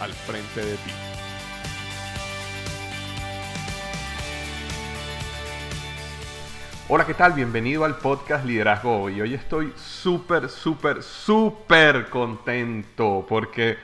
al frente de ti. Hola, ¿qué tal? Bienvenido al podcast Liderazgo Hoy. Hoy estoy súper, súper, súper contento porque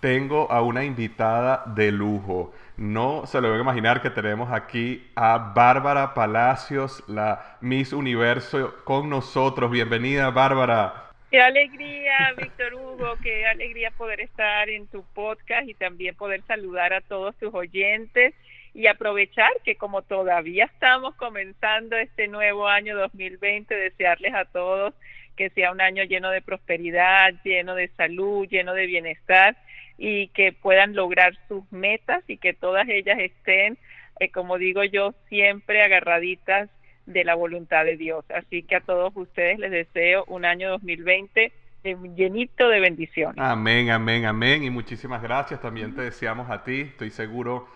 tengo a una invitada de lujo. No se lo van a imaginar que tenemos aquí a Bárbara Palacios, la Miss Universo, con nosotros. Bienvenida, Bárbara. Qué alegría, Víctor Hugo, qué alegría poder estar en tu podcast y también poder saludar a todos tus oyentes y aprovechar que como todavía estamos comenzando este nuevo año 2020, desearles a todos que sea un año lleno de prosperidad, lleno de salud, lleno de bienestar y que puedan lograr sus metas y que todas ellas estén, eh, como digo yo, siempre agarraditas de la voluntad de Dios. Así que a todos ustedes les deseo un año 2020 llenito de bendiciones. Amén, amén, amén. Y muchísimas gracias. También te deseamos a ti. Estoy seguro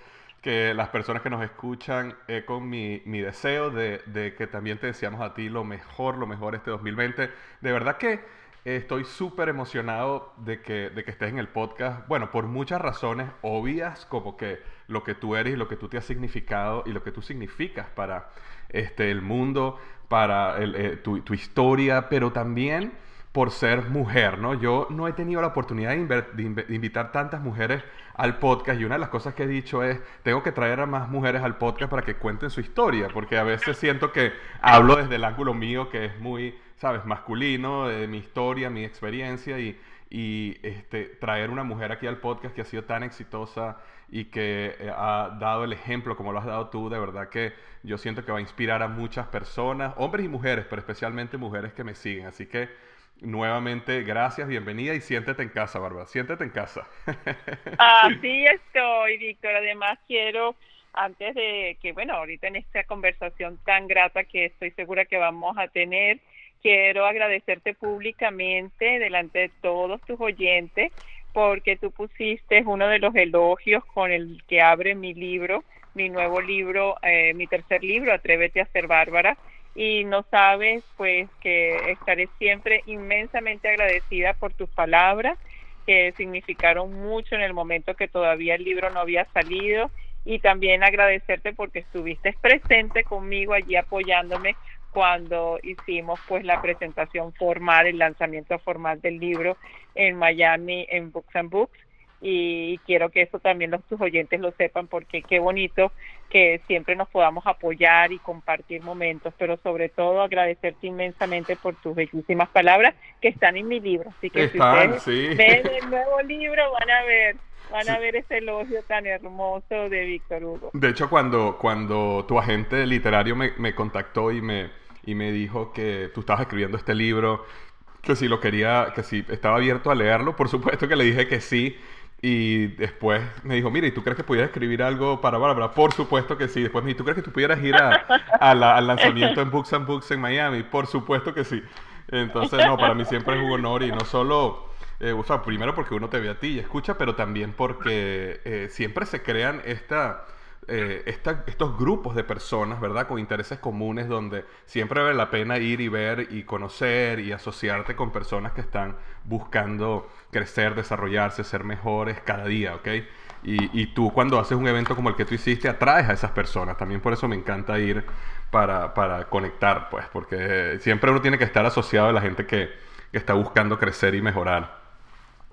que las personas que nos escuchan, eh, con mi, mi deseo de, de, que también te deseamos a ti lo mejor, lo mejor este 2020. De verdad que estoy súper emocionado de que, de que estés en el podcast. Bueno, por muchas razones obvias, como que lo que tú eres y lo que tú te has significado y lo que tú significas para este, el mundo, para eh, tu, tu historia, pero también por ser mujer, ¿no? Yo no he tenido la oportunidad de, invitar tantas mujeres al podcast y una de las cosas que he dicho es, tengo que traer a más mujeres al podcast para que cuenten su historia, porque a veces siento que hablo desde el ángulo mío que es muy, sabes, masculino, de mi historia, mi experiencia y, y este, traer una mujer aquí al podcast que ha sido tan exitosa y que eh, ha dado el ejemplo como lo has dado tú, de verdad que yo siento que va a inspirar a muchas personas, hombres y mujeres, pero especialmente mujeres que me siguen. Así que nuevamente, gracias, bienvenida y siéntete en casa, Bárbara, siéntete en casa. Así estoy, Víctor. Además, quiero, antes de que, bueno, ahorita en esta conversación tan grata que estoy segura que vamos a tener, quiero agradecerte públicamente delante de todos tus oyentes porque tú pusiste uno de los elogios con el que abre mi libro, mi nuevo libro, eh, mi tercer libro, Atrévete a ser Bárbara, y no sabes pues que estaré siempre inmensamente agradecida por tus palabras que significaron mucho en el momento que todavía el libro no había salido. Y también agradecerte porque estuviste presente conmigo allí apoyándome cuando hicimos pues la presentación formal, el lanzamiento formal del libro en Miami en Books and Books y quiero que eso también los tus oyentes lo sepan porque qué bonito que siempre nos podamos apoyar y compartir momentos, pero sobre todo agradecerte inmensamente por tus bellísimas palabras que están en mi libro. Así que si ustedes ven el nuevo libro van a ver van a ver ese elogio tan hermoso de Víctor Hugo. De hecho, cuando, cuando tu agente literario me, me contactó y me, y me dijo que tú estabas escribiendo este libro, que si lo quería, que si estaba abierto a leerlo, por supuesto que le dije que sí. Y después me dijo, mira, ¿y tú crees que pudieras escribir algo para Bárbara? Por supuesto que sí. Después me dijo, ¿tú crees que tú pudieras ir a, al lanzamiento en Books and Books en Miami? Por supuesto que sí. Entonces, no, para mí siempre es un honor y no solo Eh, primero porque uno te ve a ti y escucha, pero también porque eh, siempre se crean esta, eh, estos grupos de personas, ¿verdad? Con intereses comunes donde siempre vale la pena ir y ver y conocer y asociarte con personas que están buscando crecer, desarrollarse, ser mejores cada día, ¿ok? Y, tú cuando haces un evento como el que tú hiciste, atraes a esas personas. También por eso me encanta ir para, para conectar, pues, porque siempre uno tiene que estar asociado a la gente que está buscando crecer y mejorar.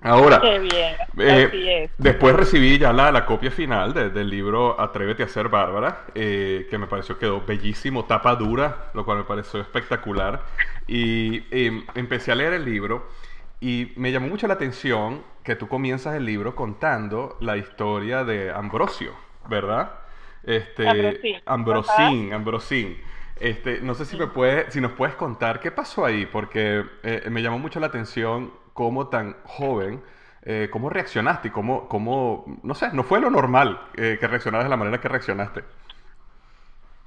Ahora, eh, después recibí ya la, la copia final del libro Atrévete a ser Bárbara, eh, que me pareció quedó bellísimo, tapa dura, lo cual me pareció espectacular. Y em, empecé a leer el libro y me llamó mucho la atención que tú comienzas el libro contando la historia de Ambrosio, ¿verdad? Este, Ambrosín, Ambrosín. Este, no sé si me puede, si nos puedes contar qué pasó ahí, porque eh, me llamó mucho la atención cómo tan joven, eh, cómo reaccionaste y cómo, cómo, no sé, no fue lo normal eh, que reaccionaras de la manera que reaccionaste.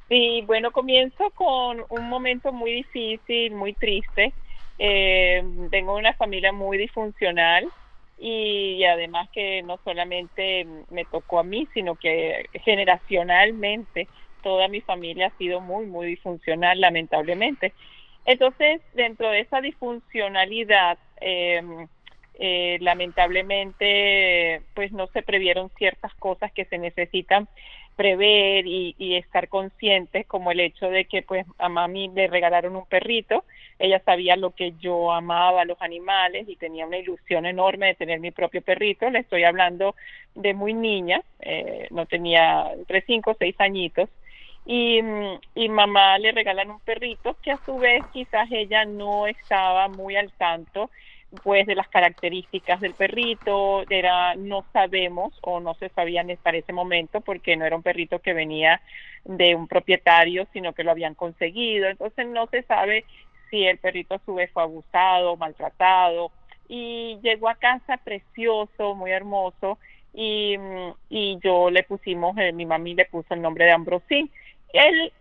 Sí, bueno, comienzo con un momento muy difícil, muy triste. Eh, tengo una familia muy disfuncional y además que no solamente me tocó a mí, sino que generacionalmente toda mi familia ha sido muy, muy disfuncional, lamentablemente. Entonces, dentro de esa disfuncionalidad, eh, lamentablemente, pues no se previeron ciertas cosas que se necesitan prever y, estar conscientes, como el hecho de que pues a mami le regalaron un perrito, ella sabía lo que yo amaba los animales y tenía una ilusión enorme de tener mi propio perrito, le estoy hablando de muy niña, eh, no tenía entre cinco o seis añitos, y, y mamá le regalan un perrito que a su vez quizás ella no estaba muy al tanto pues de las características del perrito, era no sabemos o no se sabían para ese momento porque no era un perrito que venía de un propietario, sino que lo habían conseguido, entonces no se sabe si el perrito a su vez fue abusado, maltratado. Y llegó a casa precioso, muy hermoso y, y yo le pusimos, eh, mi mami le puso el nombre de Ambrosín. Él,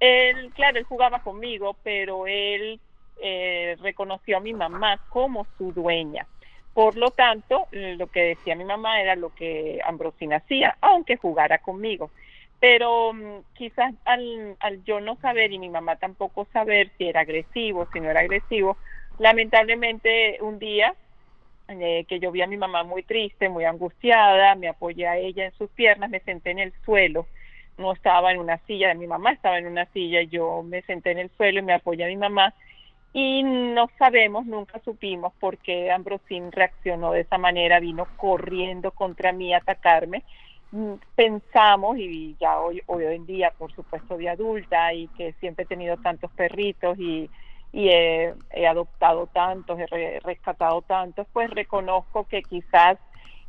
él, claro, él jugaba conmigo, pero él eh, reconoció a mi mamá como su dueña. Por lo tanto, lo que decía mi mamá era lo que Ambrosina hacía, aunque jugara conmigo. Pero mm, quizás al, yo no saber y mi mamá tampoco saber si era agresivo, si no era agresivo, lamentablemente un día eh, que yo vi a mi mamá muy triste, muy angustiada, me apoyé a ella en sus piernas, me senté en el suelo no estaba en una silla, mi mamá estaba en una silla, yo me senté en el suelo y me apoyé a mi mamá y no sabemos, nunca supimos por qué Ambrosín reaccionó de esa manera, vino corriendo contra mí a atacarme. Mm, pensamos, y ya hoy, hoy en día, por supuesto, de adulta y que siempre he tenido tantos perritos y, y he, adoptado tantos, he rescatado tantos, pues reconozco que quizás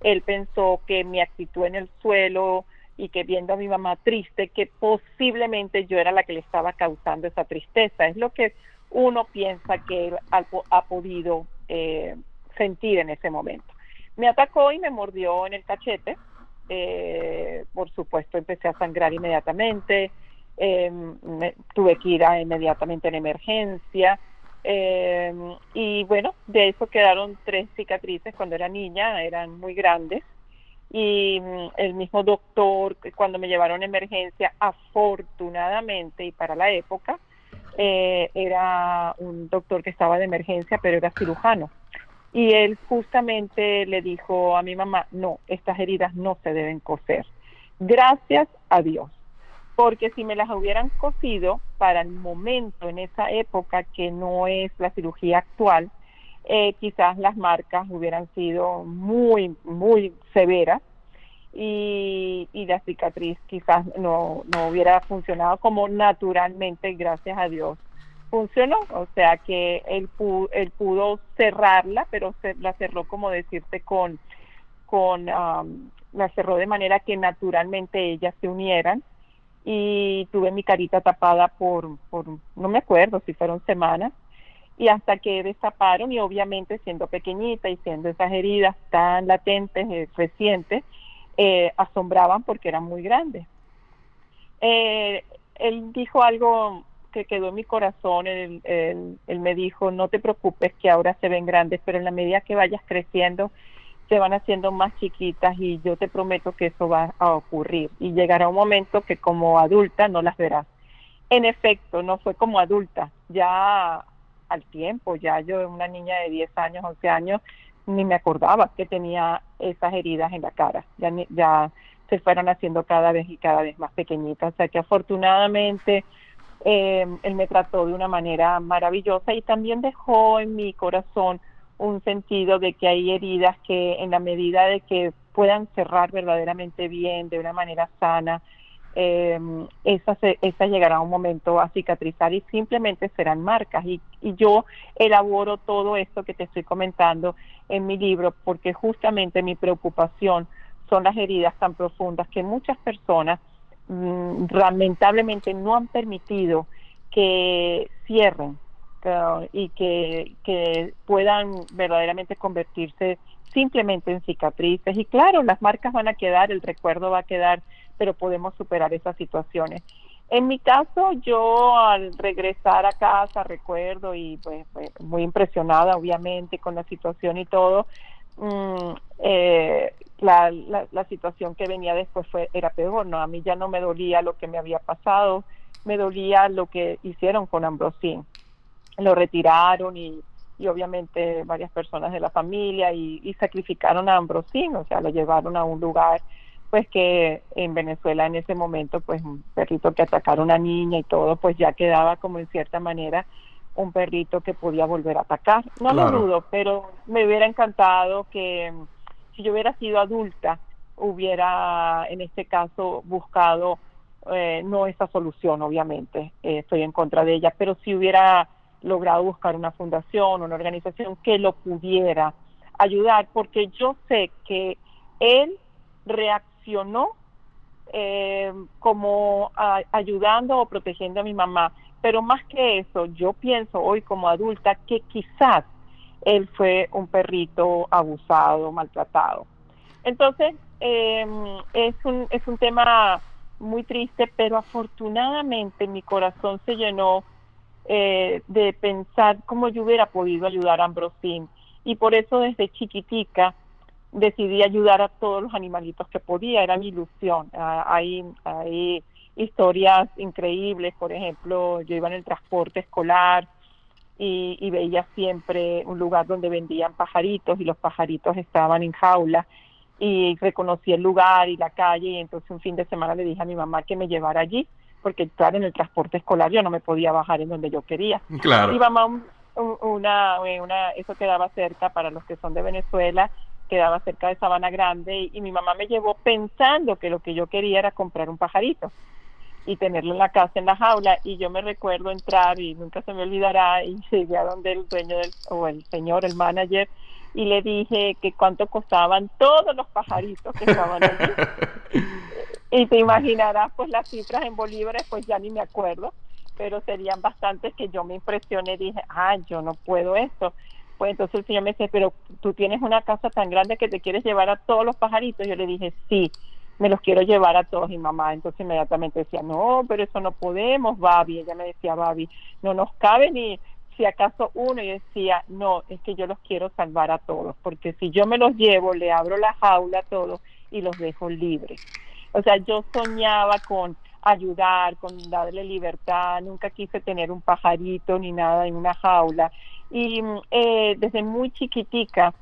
él pensó que mi actitud en el suelo, y que viendo a mi mamá triste, que posiblemente yo era la que le estaba causando esa tristeza. Es lo que uno piensa que él ha, podido eh, sentir en ese momento. Me atacó y me mordió en el cachete. Eh, por supuesto, empecé a sangrar inmediatamente. Eh, tuve que ir inmediatamente en emergencia. y bueno, de eso quedaron tres cicatrices cuando era niña, eran muy grandes y mm, el mismo doctor, cuando me llevaron a emergencia, afortunadamente y para la época, eh, era un doctor que estaba de emergencia, pero era cirujano. Y él justamente le dijo a mi mamá, no, estas heridas no se deben coser. Gracias a Dios. Porque si me las hubieran cosido para el momento, en esa época que no es la cirugía actual, eh, quizás las marcas hubieran sido muy, muy severas y, y la cicatriz quizás no, no hubiera funcionado como naturalmente, gracias a Dios, funcionó. O sea que él pudo, él pudo cerrarla, pero se, la cerró, como decirte, con, con la cerró de manera que naturalmente ellas se unieran y tuve mi carita tapada por, por no me acuerdo si fueron semanas y hasta que destaparon y obviamente siendo pequeñita y siendo esas heridas tan latentes, eh, recientes, eh, asombraban porque eran muy grandes. Eh, él dijo algo que quedó en mi corazón, él, él, me dijo, no te preocupes que ahora se ven grandes, pero en la medida que vayas creciendo, se van haciendo más chiquitas y yo te prometo que eso va a ocurrir y llegará un momento que como adulta no las verás. En efecto, no fue como adulta, ya al tiempo, ya yo, una niña de 10 años, 11 años, ni me acordaba que tenía esas heridas en la cara, ya, ya se fueron haciendo cada vez y cada vez más pequeñitas, o sea que afortunadamente eh, él me trató de una manera maravillosa y también dejó en mi corazón un sentido de que hay heridas que en la medida de que puedan cerrar verdaderamente bien, de una manera sana, eh, esas, esa llegará un momento a cicatrizar y simplemente serán marcas. Y, y yo elaboro todo esto que te estoy comentando en mi libro porque justamente mi preocupación son las heridas tan profundas que muchas personas mm, lamentablemente no han permitido que cierren y que, que puedan verdaderamente convertirse simplemente en cicatrices. Y claro, las marcas van a quedar, el recuerdo va a quedar, pero podemos superar esas situaciones. En mi caso, yo al regresar a casa, recuerdo y pues, muy impresionada obviamente con la situación y todo, mm, eh, la, situación que venía después fue era peor, ¿no? A mí ya no me dolía lo que me había pasado, me dolía lo que hicieron con Ambrosín. Lo retiraron y, y obviamente varias personas de la familia y, y, sacrificaron a Ambrosín, o sea, lo llevaron a un lugar pues que en Venezuela en ese momento pues un perrito que atacara a una niña y todo pues ya quedaba como en cierta manera un perrito que podía volver a atacar. No lo dudo, pero me hubiera encantado que si yo hubiera sido adulta, hubiera en este caso buscado eh, no esa solución, obviamente, eh, estoy en contra de ella, pero si hubiera logrado buscar una fundación, una organización que lo pudiera ayudar, porque yo sé que él reaccionó eh, como ayudando o protegiendo a mi mamá, pero más que eso, yo pienso hoy como adulta que quizás él fue un perrito abusado, maltratado. Entonces, eh, es, un, es un tema muy triste, pero afortunadamente mi corazón se llenó eh, de pensar cómo yo hubiera podido ayudar a Ambrosín. Y por eso desde chiquitica decidí ayudar a todos los animalitos que podía, era mi ilusión. Ah, hay, hay historias increíbles, por ejemplo, yo iba en el transporte escolar y, veía siempre un lugar donde vendían pajaritos y los pajaritos estaban en jaula y reconocí el lugar y la calle y entonces un fin de semana le dije a mi mamá que me llevara allí porque claro en el transporte escolar yo no me podía bajar en donde yo quería claro y mamá una, una eso quedaba cerca para los que son de Venezuela quedaba cerca de Sabana Grande y mi mamá me llevó pensando que lo que yo quería era comprar un pajarito y tenerlo en la casa, en la jaula, y yo me recuerdo entrar y nunca se me olvidará y llegué a donde el dueño del, o el señor, el manager, y le dije que cuánto costaban todos los pajaritos que estaban allí. y te imaginarás pues las cifras en bolívares, pues ya ni me acuerdo, pero serían bastantes que yo me impresioné y dije, ah, yo no puedo esto. Pues entonces el señor me dice, pero tú tienes una casa tan grande que te quieres llevar a todos los pajaritos. Yo le dije, sí me los quiero llevar a todos y mamá entonces inmediatamente decía no pero eso no podemos Babi ella me decía Babi no nos cabe ni si acaso uno y decía no es que yo los quiero salvar a todos porque si yo me los llevo le abro la jaula a todos y los dejo libres o sea yo soñaba con ayudar con darle libertad nunca quise tener un pajarito ni nada en una jaula y eh, desde muy chiquitica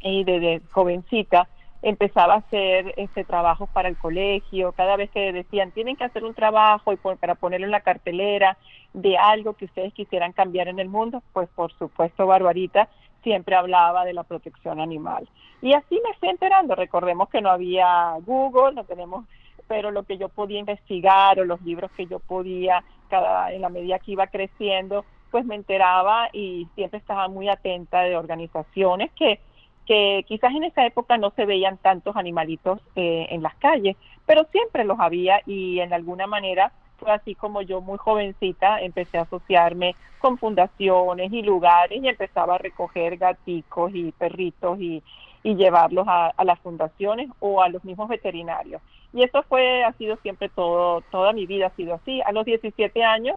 y desde jovencita empezaba a hacer este trabajo para el colegio, cada vez que decían tienen que hacer un trabajo y para ponerlo en la cartelera de algo que ustedes quisieran cambiar en el mundo, pues por supuesto Barbarita siempre hablaba de la protección animal. Y así me fui enterando, recordemos que no había Google, no tenemos, pero lo que yo podía investigar o los libros que yo podía, cada, en la medida que iba creciendo, pues me enteraba y siempre estaba muy atenta de organizaciones que que quizás en esa época no se veían tantos animalitos eh, en las calles, pero siempre los había y en alguna manera fue así como yo muy jovencita empecé a asociarme con fundaciones y lugares y empezaba a recoger gaticos y perritos y, y llevarlos a, a, las fundaciones o a los mismos veterinarios. Y eso fue, ha sido siempre todo, toda mi vida ha sido así. A los 17 años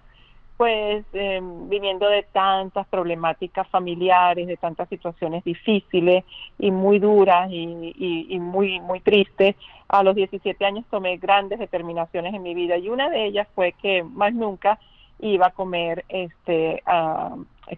pues eh, viniendo de tantas problemáticas familiares, de tantas situaciones difíciles y muy duras y, y, muy, muy tristes, a los 17 años tomé grandes determinaciones en mi vida y una de ellas fue que más nunca iba a comer este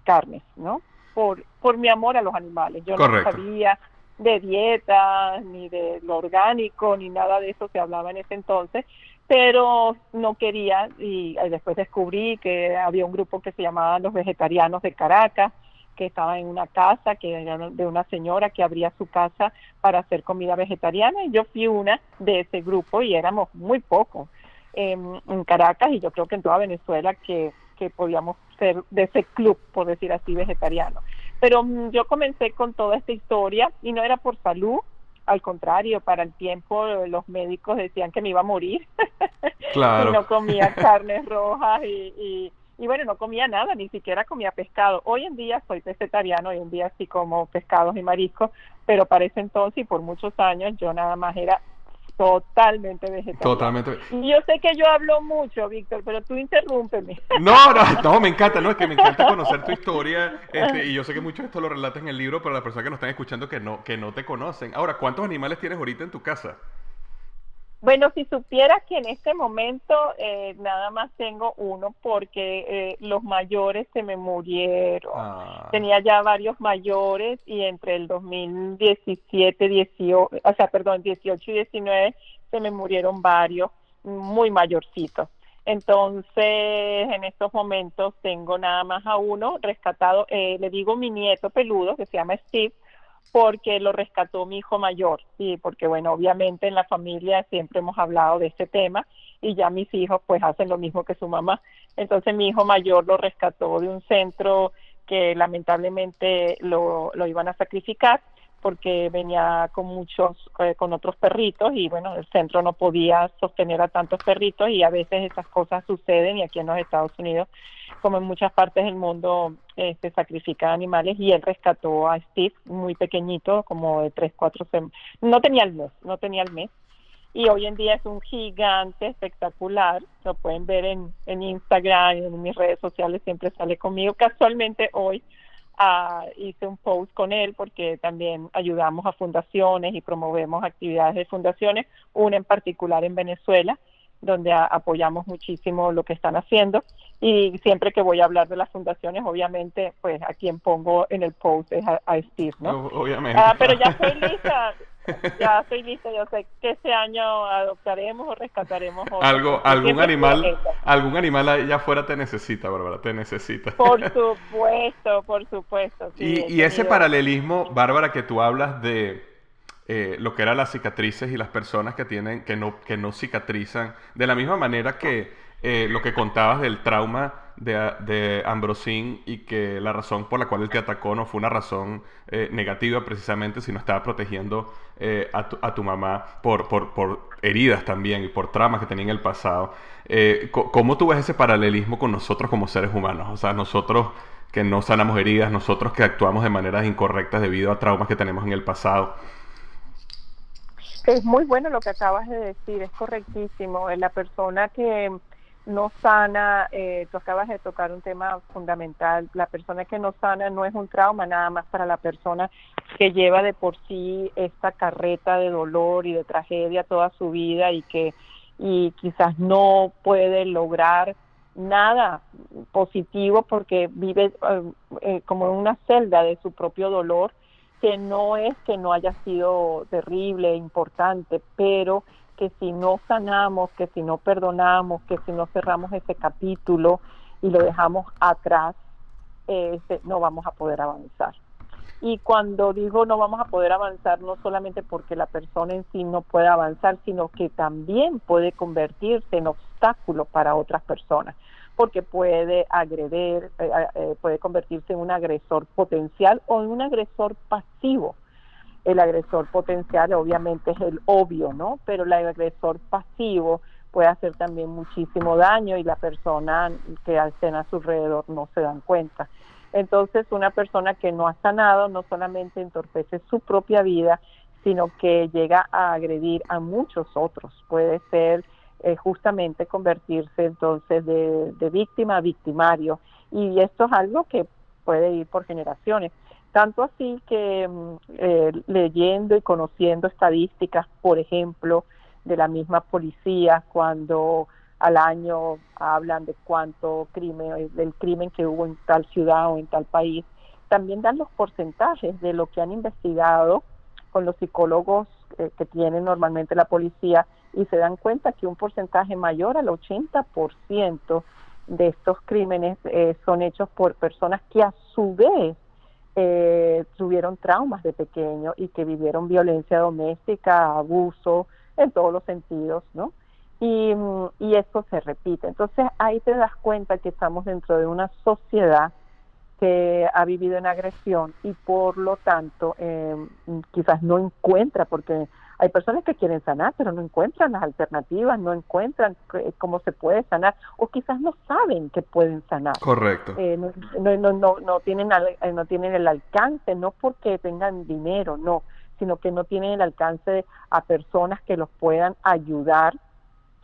carnes, ¿no? Por, por mi amor a los animales. Yo no sabía de dieta, ni de lo orgánico, ni nada de eso se hablaba en ese entonces, pero no quería y después descubrí que había un grupo que se llamaba los vegetarianos de Caracas que estaba en una casa que era de una señora que abría su casa para hacer comida vegetariana y yo fui una de ese grupo y éramos muy pocos en, Caracas y yo creo que en toda Venezuela que, que podíamos ser de ese club por decir así vegetariano. Pero mm, yo comencé con toda esta historia y no era por salud al contrario, para el tiempo los médicos decían que me iba a morir. Claro. y no comía carnes rojas y, y, bueno, no comía nada, ni siquiera comía pescado. Hoy en día soy vegetariano, hoy en día sí como pescados y mariscos, pero para ese entonces y por muchos años yo nada más era totalmente vegetariano. Totalmente. Y yo sé que yo hablo mucho, Víctor, pero tú interrúmpeme. No, no, no, me encanta, no, es que me encanta conocer tu historia, este, y yo sé que mucho de esto lo relatas en el libro, pero las personas que nos están escuchando que no, que no te conocen. Ahora, ¿cuántos animales tienes ahorita en tu casa? Bueno, si supieras que en este momento eh, nada más tengo uno porque eh, los mayores se me murieron. Ah. Tenía ya varios mayores y entre el 2017, 18, o sea, perdón, 18 y 19 se me murieron varios muy mayorcitos. Entonces, en estos momentos tengo nada más a uno rescatado, eh, le digo mi nieto peludo que se llama Steve, porque lo rescató mi hijo mayor, y porque bueno, obviamente en la familia siempre hemos hablado de este tema y ya mis hijos pues hacen lo mismo que su mamá. Entonces mi hijo mayor lo rescató de un centro que lamentablemente lo, lo iban a sacrificar porque venía con muchos, eh, con otros perritos y bueno, el centro no podía sostener a tantos perritos y a veces esas cosas suceden y aquí en los Estados Unidos, como en muchas partes del mundo, eh, se sacrifican animales y él rescató a Steve muy pequeñito, como de tres, cuatro semanas, no tenía el mes, no tenía el mes. Y hoy en día es un gigante espectacular, lo pueden ver en, en Instagram, en mis redes sociales siempre sale conmigo, casualmente hoy hice un post con él porque también ayudamos a fundaciones y promovemos actividades de fundaciones, una en particular en Venezuela, donde apoyamos muchísimo lo que están haciendo y siempre que voy a hablar de las fundaciones, obviamente, pues a quien pongo en el post es a, Steve, ¿no? Obviamente. Ah, pero ya estoy lista, ya estoy lista, yo sé que este año adoptaremos o rescataremos algo, algún animal, algún animal allá afuera te necesita, Bárbara, te necesita. Por supuesto, por supuesto. y, y ese paralelismo, Bárbara, que tú hablas de eh, lo que eran las cicatrices y las personas que tienen, que no, que no cicatrizan, de la misma manera que eh, lo que contabas del trauma de, de Ambrosín y que la razón por la cual él te atacó no fue una razón eh, negativa precisamente, sino estaba protegiendo eh, a, tu, a, tu, mamá por, por, por, heridas también y por traumas que tenía en el pasado. ¿Cómo tú ves ese paralelismo con nosotros como seres humanos? O sea, nosotros que no sanamos heridas, nosotros que actuamos de maneras incorrectas debido a traumas que tenemos en el pasado. Es muy bueno lo que acabas de decir, es correctísimo. La persona que no sana, eh, tú acabas de tocar un tema fundamental, la persona que no sana no es un trauma nada más para la persona que lleva de por sí esta carreta de dolor y de tragedia toda su vida y que y quizás no puede lograr nada positivo porque vive eh, eh, como en una celda de su propio dolor que no es que no haya sido terrible, importante, pero que si no sanamos, que si no perdonamos, que si no cerramos ese capítulo y lo dejamos atrás, este, no vamos a poder avanzar. Y cuando digo no vamos a poder avanzar, no solamente porque la persona en sí no puede avanzar, sino que también puede convertirse en obstáculo para otras personas, porque puede agredir, eh, eh, puede convertirse en un agresor potencial o en un agresor pasivo el agresor potencial obviamente es el obvio, ¿no? Pero el agresor pasivo puede hacer también muchísimo daño y la persona que estén a su alrededor no se dan cuenta. Entonces, una persona que no ha sanado no solamente entorpece su propia vida, sino que llega a agredir a muchos otros. Puede ser eh, justamente convertirse entonces de, de víctima a victimario. Y esto es algo que puede ir por generaciones. Tanto así que mm, eh, leyendo y conociendo estadísticas, por ejemplo, de la misma policía, cuando al año hablan de cuánto crimen, del crimen que hubo en tal ciudad o en tal país, también dan los porcentajes de lo que han investigado con los psicólogos eh, que tiene normalmente la policía y se dan cuenta que un porcentaje mayor al 80% de estos crímenes eh, son hechos por personas que a su vez eh, tuvieron traumas de pequeño y que vivieron violencia doméstica, abuso en todos los sentidos, ¿no? Y, y eso se repite. Entonces ahí te das cuenta que estamos dentro de una sociedad que ha vivido en agresión y por lo tanto eh, quizás no encuentra, porque hay personas que quieren sanar, pero no encuentran las alternativas, no encuentran cómo se puede sanar, o quizás no saben que pueden sanar. Correcto. Eh, no, no, no, no, tienen eh, no tienen el alcance, no porque tengan dinero, no, sino que no tienen el alcance a personas que los puedan ayudar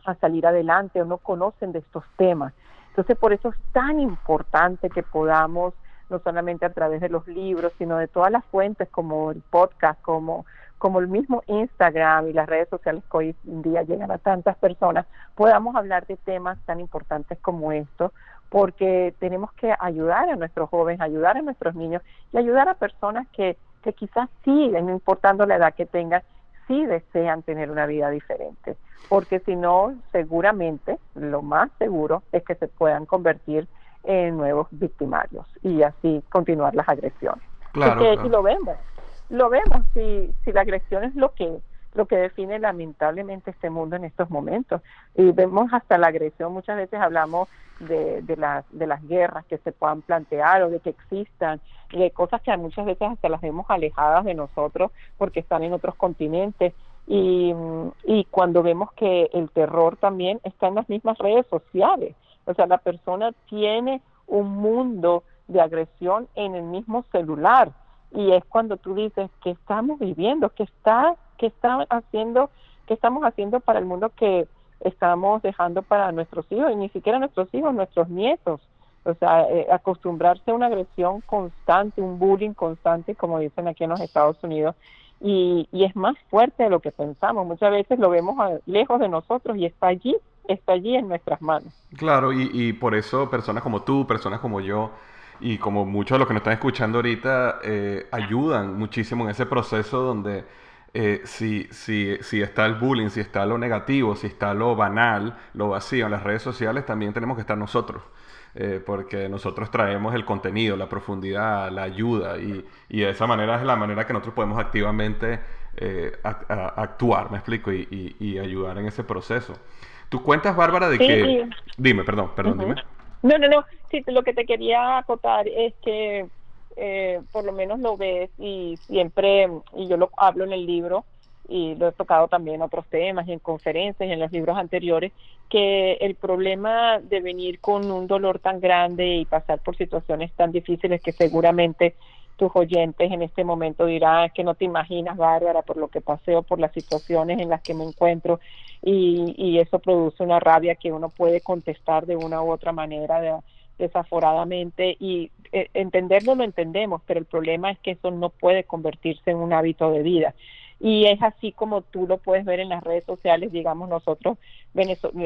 a salir adelante o no conocen de estos temas. Entonces, por eso es tan importante que podamos no solamente a través de los libros, sino de todas las fuentes como el podcast, como, como el mismo Instagram y las redes sociales que hoy en día llegan a tantas personas, podamos hablar de temas tan importantes como estos, porque tenemos que ayudar a nuestros jóvenes, ayudar a nuestros niños y ayudar a personas que, que quizás sí, no importando la edad que tengan, sí desean tener una vida diferente, porque si no, seguramente, lo más seguro es que se puedan convertir en nuevos victimarios y así continuar las agresiones. Claro, Y lo vemos, lo vemos si, si la agresión es lo que lo que define lamentablemente este mundo en estos momentos. Y vemos hasta la agresión, muchas veces hablamos de, de, las, de las guerras que se puedan plantear o de que existan, de cosas que muchas veces hasta las vemos alejadas de nosotros porque están en otros continentes. Y, y cuando vemos que el terror también está en las mismas redes sociales, o sea, la persona tiene un mundo de agresión en el mismo celular y es cuando tú dices que estamos viviendo, que está, que está haciendo, que estamos haciendo para el mundo que estamos dejando para nuestros hijos y ni siquiera nuestros hijos, nuestros nietos. O sea, eh, acostumbrarse a una agresión constante, un bullying constante, como dicen aquí en los Estados Unidos, y, y es más fuerte de lo que pensamos. Muchas veces lo vemos lejos de nosotros y está allí está allí en nuestras manos. Claro, y, y por eso personas como tú, personas como yo, y como muchos de los que nos están escuchando ahorita, eh, ayudan muchísimo en ese proceso donde eh, si, si, si está el bullying, si está lo negativo, si está lo banal, lo vacío en las redes sociales, también tenemos que estar nosotros. Eh, porque nosotros traemos el contenido, la profundidad, la ayuda y, y, de esa manera es la manera que nosotros podemos activamente actuar, me explico, y, y, ayudar en ese proceso. Tú cuentas, Bárbara, de que... Dime, perdón, perdón, dime. No, no, no. Sí, lo que te quería acotar es que eh, por lo menos lo ves y siempre, y yo lo hablo en el libro, y lo he tocado también en otros temas y en conferencias y en los libros anteriores, que el problema de venir con un dolor tan grande y pasar por situaciones tan difíciles que seguramente tus oyentes en este momento dirán que no te imaginas, Bárbara, por lo que pasé o por las situaciones en las que me encuentro y, y eso produce una rabia que uno puede contestar de una u otra manera desaforadamente. Y eh, entenderlo lo entendemos, pero el problema es que eso no puede convertirse en un hábito de vida. Y es así como tú lo puedes ver en las redes sociales, digamos nosotros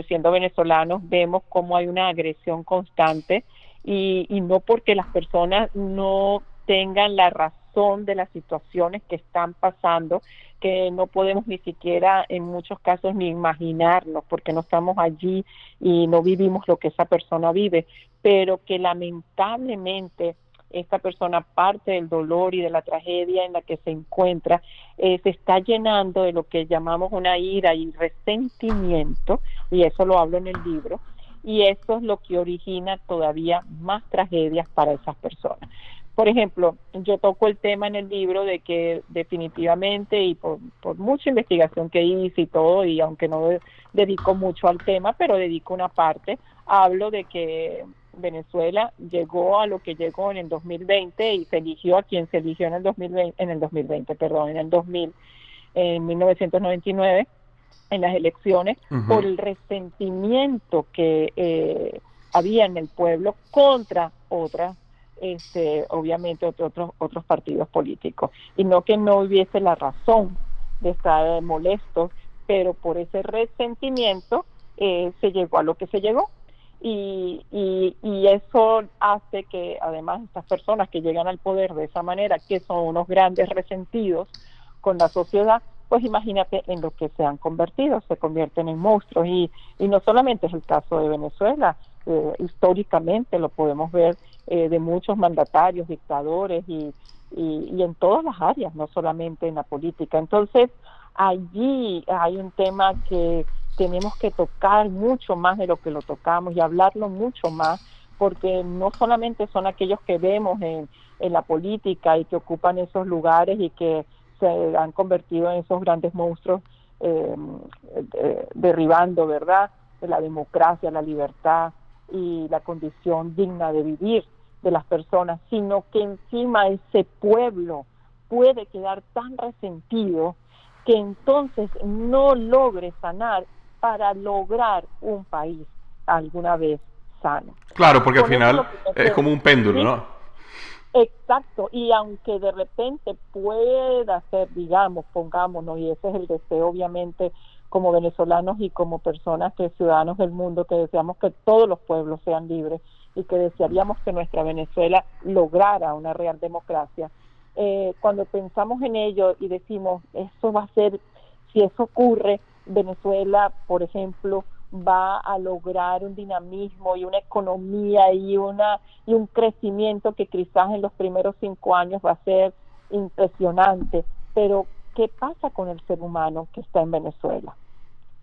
siendo venezolanos vemos cómo hay una agresión constante y, y no porque las personas no tengan la razón de las situaciones que están pasando, que no podemos ni siquiera en muchos casos ni imaginarnos porque no estamos allí y no vivimos lo que esa persona vive, pero que lamentablemente esta persona parte del dolor y de la tragedia en la que se encuentra, eh, se está llenando de lo que llamamos una ira y resentimiento, y eso lo hablo en el libro, y eso es lo que origina todavía más tragedias para esas personas. Por ejemplo, yo toco el tema en el libro de que definitivamente y por, mucha investigación que hice y todo, y aunque no dedico mucho al tema, pero dedico una parte, hablo de que Venezuela llegó a lo que llegó en el 2020 y se eligió a quien se eligió en el 2020, en el 2020, perdón, en el 2000, en 1999 en las elecciones por el resentimiento que eh, había en el pueblo contra otras este, obviamente otros otros partidos políticos. Y no que no hubiese la razón de estar molestos pero por ese resentimiento eh, se llegó a lo que se llegó. Y, y, y, eso hace que además estas personas que llegan al poder de esa manera, que son unos grandes resentidos con la sociedad, pues imagínate en lo que se han convertido, se convierten en monstruos. Y, y no solamente es el caso de Venezuela, eh, históricamente lo podemos ver eh, de muchos mandatarios, dictadores y, y, en todas las áreas, no solamente en la política. Entonces, allí hay un tema que tenemos que tocar mucho más de lo que lo tocamos y hablarlo mucho más, porque no solamente son aquellos que vemos en, en la política y que ocupan esos lugares y que se han convertido en esos grandes monstruos eh, derribando, ¿verdad?, la democracia, la libertad y la condición digna de vivir de las personas, sino que encima ese pueblo puede quedar tan resentido que entonces no logre sanar para lograr un país alguna vez sano. Claro, porque al final es como un péndulo, ¿no? Exacto, y aunque de repente pueda ser, digamos, pongámonos, y ese es el deseo obviamente como venezolanos y como personas que ciudadanos del mundo que deseamos que todos los pueblos sean libres y que desearíamos que nuestra Venezuela lograra una real democracia. Eh, cuando pensamos en ello y decimos, eso va a ser, si eso ocurre, Venezuela, por ejemplo, va a lograr un dinamismo y una economía y una y un crecimiento que quizás en los primeros cinco años va a ser impresionante. Pero ¿qué pasa con el ser humano que está en Venezuela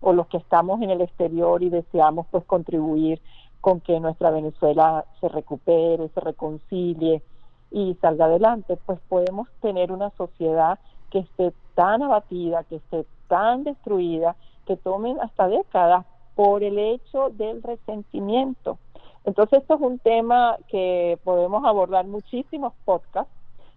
o los que estamos en el exterior y deseamos pues contribuir con que nuestra Venezuela se recupere, se reconcilie y salga adelante? Pues podemos tener una sociedad que esté tan abatida, que esté tan destruida, que tomen hasta décadas por el hecho del resentimiento. Entonces, esto es un tema que podemos abordar muchísimos podcasts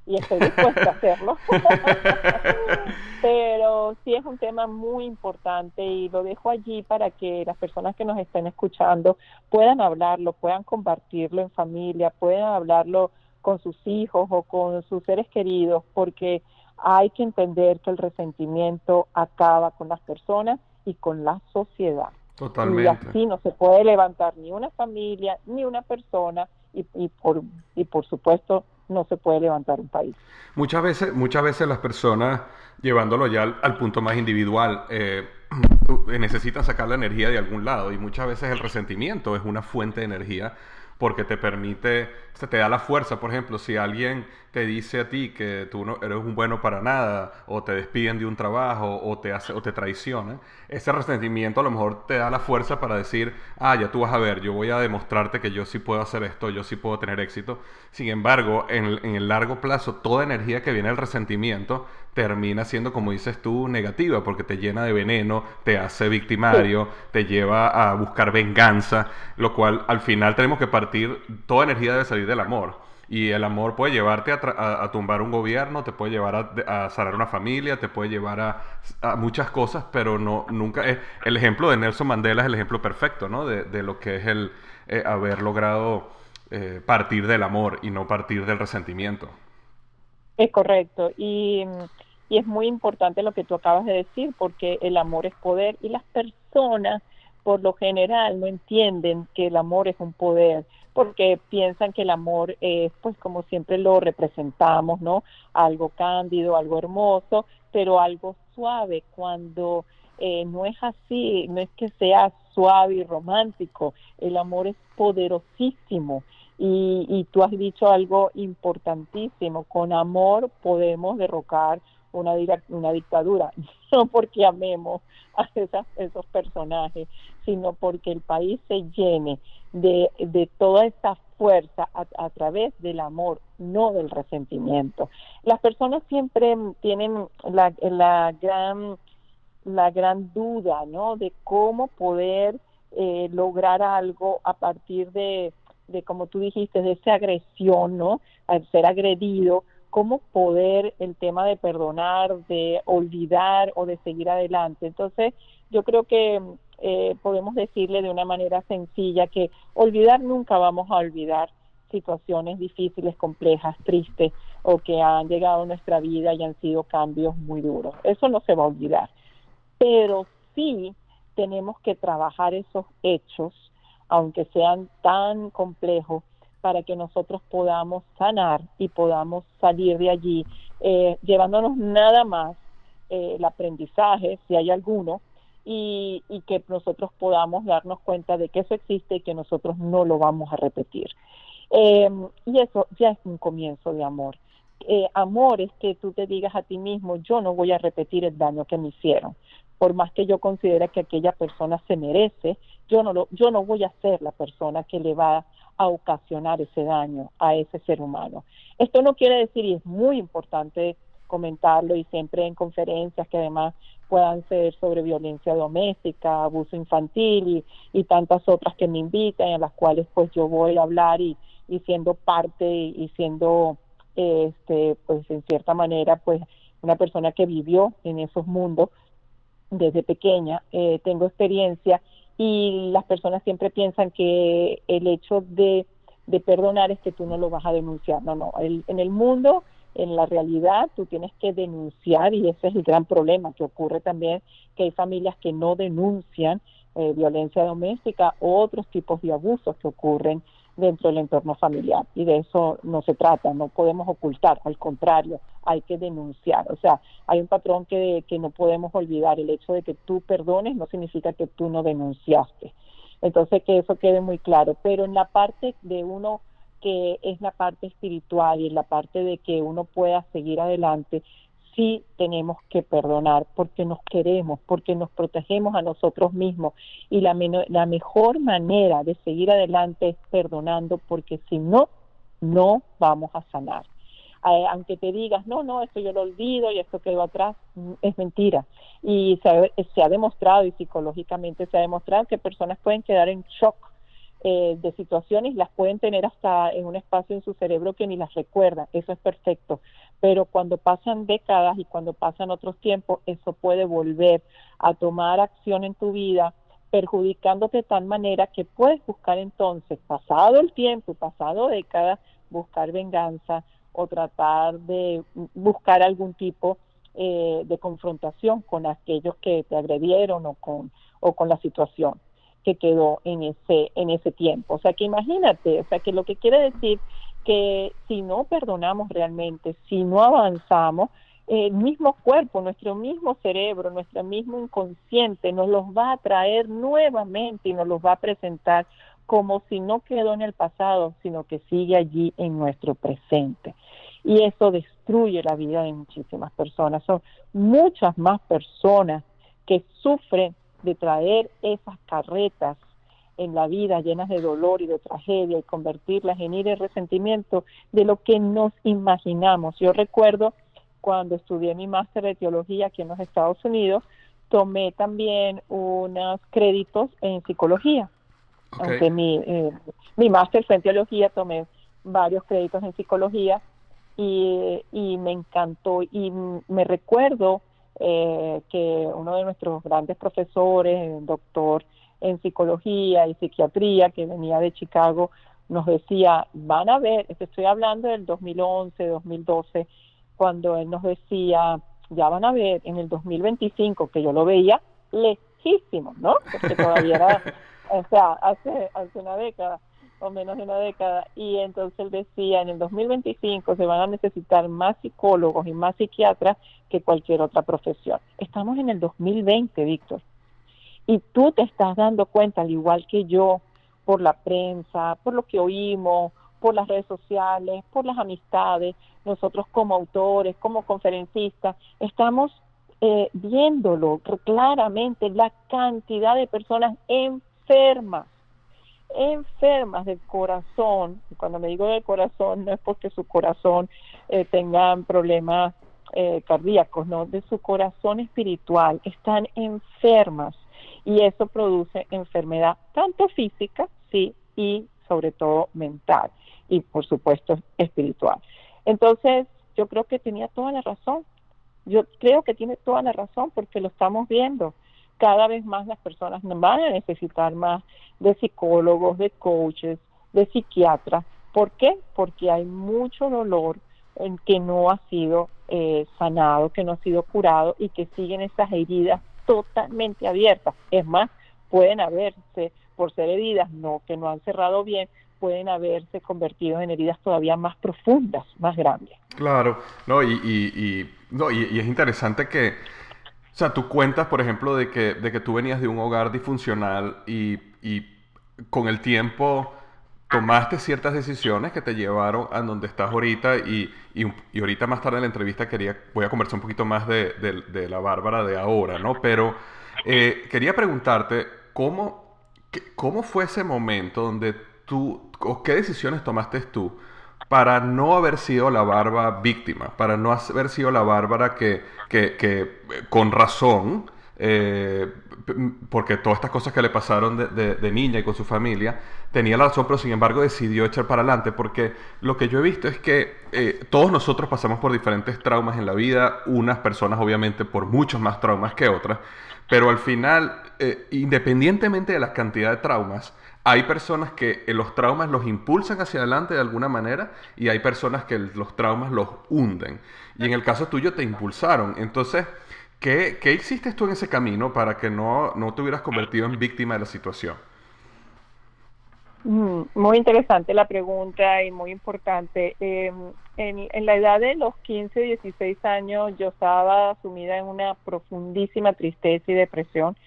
y estoy dispuesta a hacerlo. Pero sí es un tema muy importante y lo dejo allí para que las personas que nos estén escuchando puedan hablarlo, puedan compartirlo en familia, puedan hablarlo con sus hijos o con sus seres queridos, porque hay que entender que el resentimiento acaba con las personas y con la sociedad. Totalmente. Y así no se puede levantar ni una familia, ni una persona, y, y, por, y por supuesto no se puede levantar un país. Muchas veces, muchas veces las personas, llevándolo ya al, punto más individual, eh, necesitan sacar la energía de algún lado y muchas veces el resentimiento es una fuente de energía porque te permite, se te da la fuerza, por ejemplo, si alguien te dice a ti que tú no eres un bueno para nada, o te despiden de un trabajo, o te hace, o te traicionan, ese resentimiento a lo mejor te da la fuerza para decir, ah, ya tú vas a ver, yo voy a demostrarte que yo sí puedo hacer esto, yo sí puedo tener éxito. Sin embargo, en, en el largo plazo, toda energía que viene del resentimiento termina siendo, como dices tú, negativa, porque te llena de veneno, te hace victimario, te lleva a buscar venganza, lo cual al final tenemos que partir, toda energía debe salir del amor. Y el amor puede llevarte a, a, a tumbar un gobierno, te puede llevar a, a sanar una familia, te puede llevar a, muchas cosas, pero no nunca es el ejemplo de Nelson Mandela es el ejemplo perfecto, ¿no? De, de lo que es el eh, haber logrado eh, partir del amor y no partir del resentimiento. Es correcto y, y es muy importante lo que tú acabas de decir porque el amor es poder y las personas por lo general no entienden que el amor es un poder porque piensan que el amor es, pues como siempre lo representamos, ¿no? Algo cándido, algo hermoso, pero algo suave, cuando eh, no es así, no es que sea suave y romántico, el amor es poderosísimo. Y, y tú has dicho algo importantísimo, con amor podemos derrocar una, una dictadura, no porque amemos a esas, esos personajes, sino porque el país se llene de, de toda esa fuerza a, a, través del amor, no del resentimiento. Las personas siempre tienen la, la gran la gran duda, ¿no? De cómo poder eh, lograr algo a partir de, de, como tú dijiste, de esa agresión, ¿no? Al ser agredido, cómo poder el tema de perdonar, de olvidar o de seguir adelante. Entonces, yo creo que eh, podemos decirle de una manera sencilla que olvidar nunca vamos a olvidar situaciones difíciles, complejas, tristes o que han llegado a nuestra vida y han sido cambios muy duros. Eso no se va a olvidar. Pero sí tenemos que trabajar esos hechos, aunque sean tan complejos, para que nosotros podamos sanar y podamos salir de allí, eh, llevándonos nada más eh, el aprendizaje, si hay alguno, y, que nosotros podamos darnos cuenta de que eso existe y que nosotros no lo vamos a repetir. Eh, y eso ya es un comienzo de amor. Eh, amor es que tú te digas a ti mismo, yo no voy a repetir el daño que me hicieron. Por más que yo considere que aquella persona se merece, yo no, lo, yo no voy a ser la persona que le va a ocasionar ese daño a ese ser humano. Esto no quiere decir, y es muy importante comentarlo y siempre en conferencias que además puedan ser sobre violencia doméstica, abuso infantil y, y tantas otras que me invitan, en las cuales pues yo voy a hablar y, y siendo parte y siendo este pues en cierta manera pues una persona que vivió en esos mundos desde pequeña eh, tengo experiencia y las personas siempre piensan que el hecho de, perdonar es que tú no lo vas a denunciar. No no el, en el mundo en la realidad tú tienes que denunciar y ese es el gran problema que ocurre también que hay familias que no denuncian eh, violencia doméstica o otros tipos de abusos que ocurren dentro del entorno familiar y de eso no se trata, no podemos ocultar, al contrario, hay que denunciar. O sea, hay un patrón que, que no podemos olvidar, el hecho de que tú perdones no significa que tú no denunciaste. Entonces, que eso quede muy claro, pero en la parte de uno que es la parte espiritual y en la parte de que uno pueda seguir adelante, sí tenemos que perdonar porque nos queremos, porque nos protegemos a nosotros mismos. Y la, la mejor manera de seguir adelante es perdonando porque si no, no vamos a sanar. Aunque te digas, no, no, esto yo lo olvido y esto quedó atrás, mm, es mentira. Y se, se ha demostrado y psicológicamente se ha demostrado que personas pueden quedar en shock eh, de situaciones las pueden tener hasta en un espacio en su cerebro que ni las recuerda, eso es perfecto, pero cuando pasan décadas y cuando pasan otros tiempos, eso puede volver a tomar acción en tu vida, perjudicándote de tal manera que puedes buscar entonces, pasado el tiempo, pasado décadas, buscar venganza o tratar de buscar algún tipo eh, de confrontación con aquellos que te agredieron o con, o con la situación que quedó en ese, en ese tiempo. O sea que imagínate, o sea que lo que quiere decir que si no perdonamos realmente, si no avanzamos, el mismo cuerpo, nuestro mismo cerebro, nuestro mismo inconsciente nos los va a traer nuevamente y nos los va a presentar como si no quedó en el pasado, sino que sigue allí en nuestro presente. Y eso destruye la vida de muchísimas personas. Son muchas más personas que sufren de traer esas carretas en la vida llenas de dolor y de tragedia y convertirlas en ira y resentimiento de lo que nos imaginamos. Yo recuerdo cuando estudié mi máster de teología aquí en los Estados Unidos, tomé también unos créditos en psicología. Aunque mi, eh, mi máster fue en teología, tomé varios créditos en psicología y, y me encantó y me recuerdo eh, que uno de nuestros grandes profesores, doctor en psicología y psiquiatría, que venía de Chicago, nos decía, van a ver, estoy hablando del 2011, 2012, cuando él nos decía, ya van a ver en el 2025, que yo lo veía lejísimo, ¿no? Porque todavía era, o sea, hace, hace una década, o menos de una década, y entonces él decía, en el 2025 se van a necesitar más psicólogos y más psiquiatras que cualquier otra profesión. Estamos en el 2020, Víctor, y tú te estás dando cuenta, al igual que yo, por la prensa, por lo que oímos, por las redes sociales, por las amistades, nosotros como autores, como conferencistas, estamos eh, viéndolo claramente, la cantidad de personas enfermas enfermas del corazón, y cuando me digo del corazón no es porque su corazón eh, tengan problemas eh, cardíacos, no, de su corazón espiritual, están enfermas y eso produce enfermedad tanto física, sí, y sobre todo mental y por supuesto espiritual. Entonces, yo creo que tenía toda la razón. Yo creo que tiene toda la razón porque lo estamos viendo cada vez más las personas van a necesitar más de psicólogos, de coaches, de psiquiatras. ¿Por qué? Porque hay mucho dolor en que no ha sido eh, sanado, que no ha sido curado y que siguen esas heridas totalmente abiertas. Es más, pueden haberse, por ser heridas no que no han cerrado bien, pueden haberse convertido en heridas todavía más profundas, más grandes. Claro, no, y, y, no, y, es interesante que, o sea, tú cuentas, por ejemplo, de que, de que tú venías de un hogar disfuncional y, y con el tiempo tomaste ciertas decisiones que te llevaron a donde estás ahorita y, y, ahorita más tarde en la entrevista quería, voy a conversar un poquito más de, de, la Bárbara de ahora, ¿no? Pero eh, quería preguntarte, ¿cómo, ¿cómo fue ese momento donde tú, o qué decisiones tomaste tú para no haber sido la Bárbara víctima, para no haber sido la Bárbara que, que, que con razón, eh, porque todas estas cosas que le pasaron de, niña y con su familia, tenía la razón, pero sin embargo decidió echar para adelante, porque lo que yo he visto es que eh, todos nosotros pasamos por diferentes traumas en la vida, unas personas obviamente por muchos más traumas que otras, pero al final, eh, independientemente de la cantidad de traumas, hay personas que eh, los traumas los impulsan hacia adelante de alguna manera y hay personas que los traumas los hunden. Y en el caso tuyo te impulsaron. Entonces, ¿Qué, ¿Qué, hiciste tú en ese camino para que no, no te hubieras convertido en víctima de la situación? Mm, muy interesante la pregunta y muy importante. Em, en, la edad de los 15, 16 años yo estaba sumida en una profundísima tristeza y depresión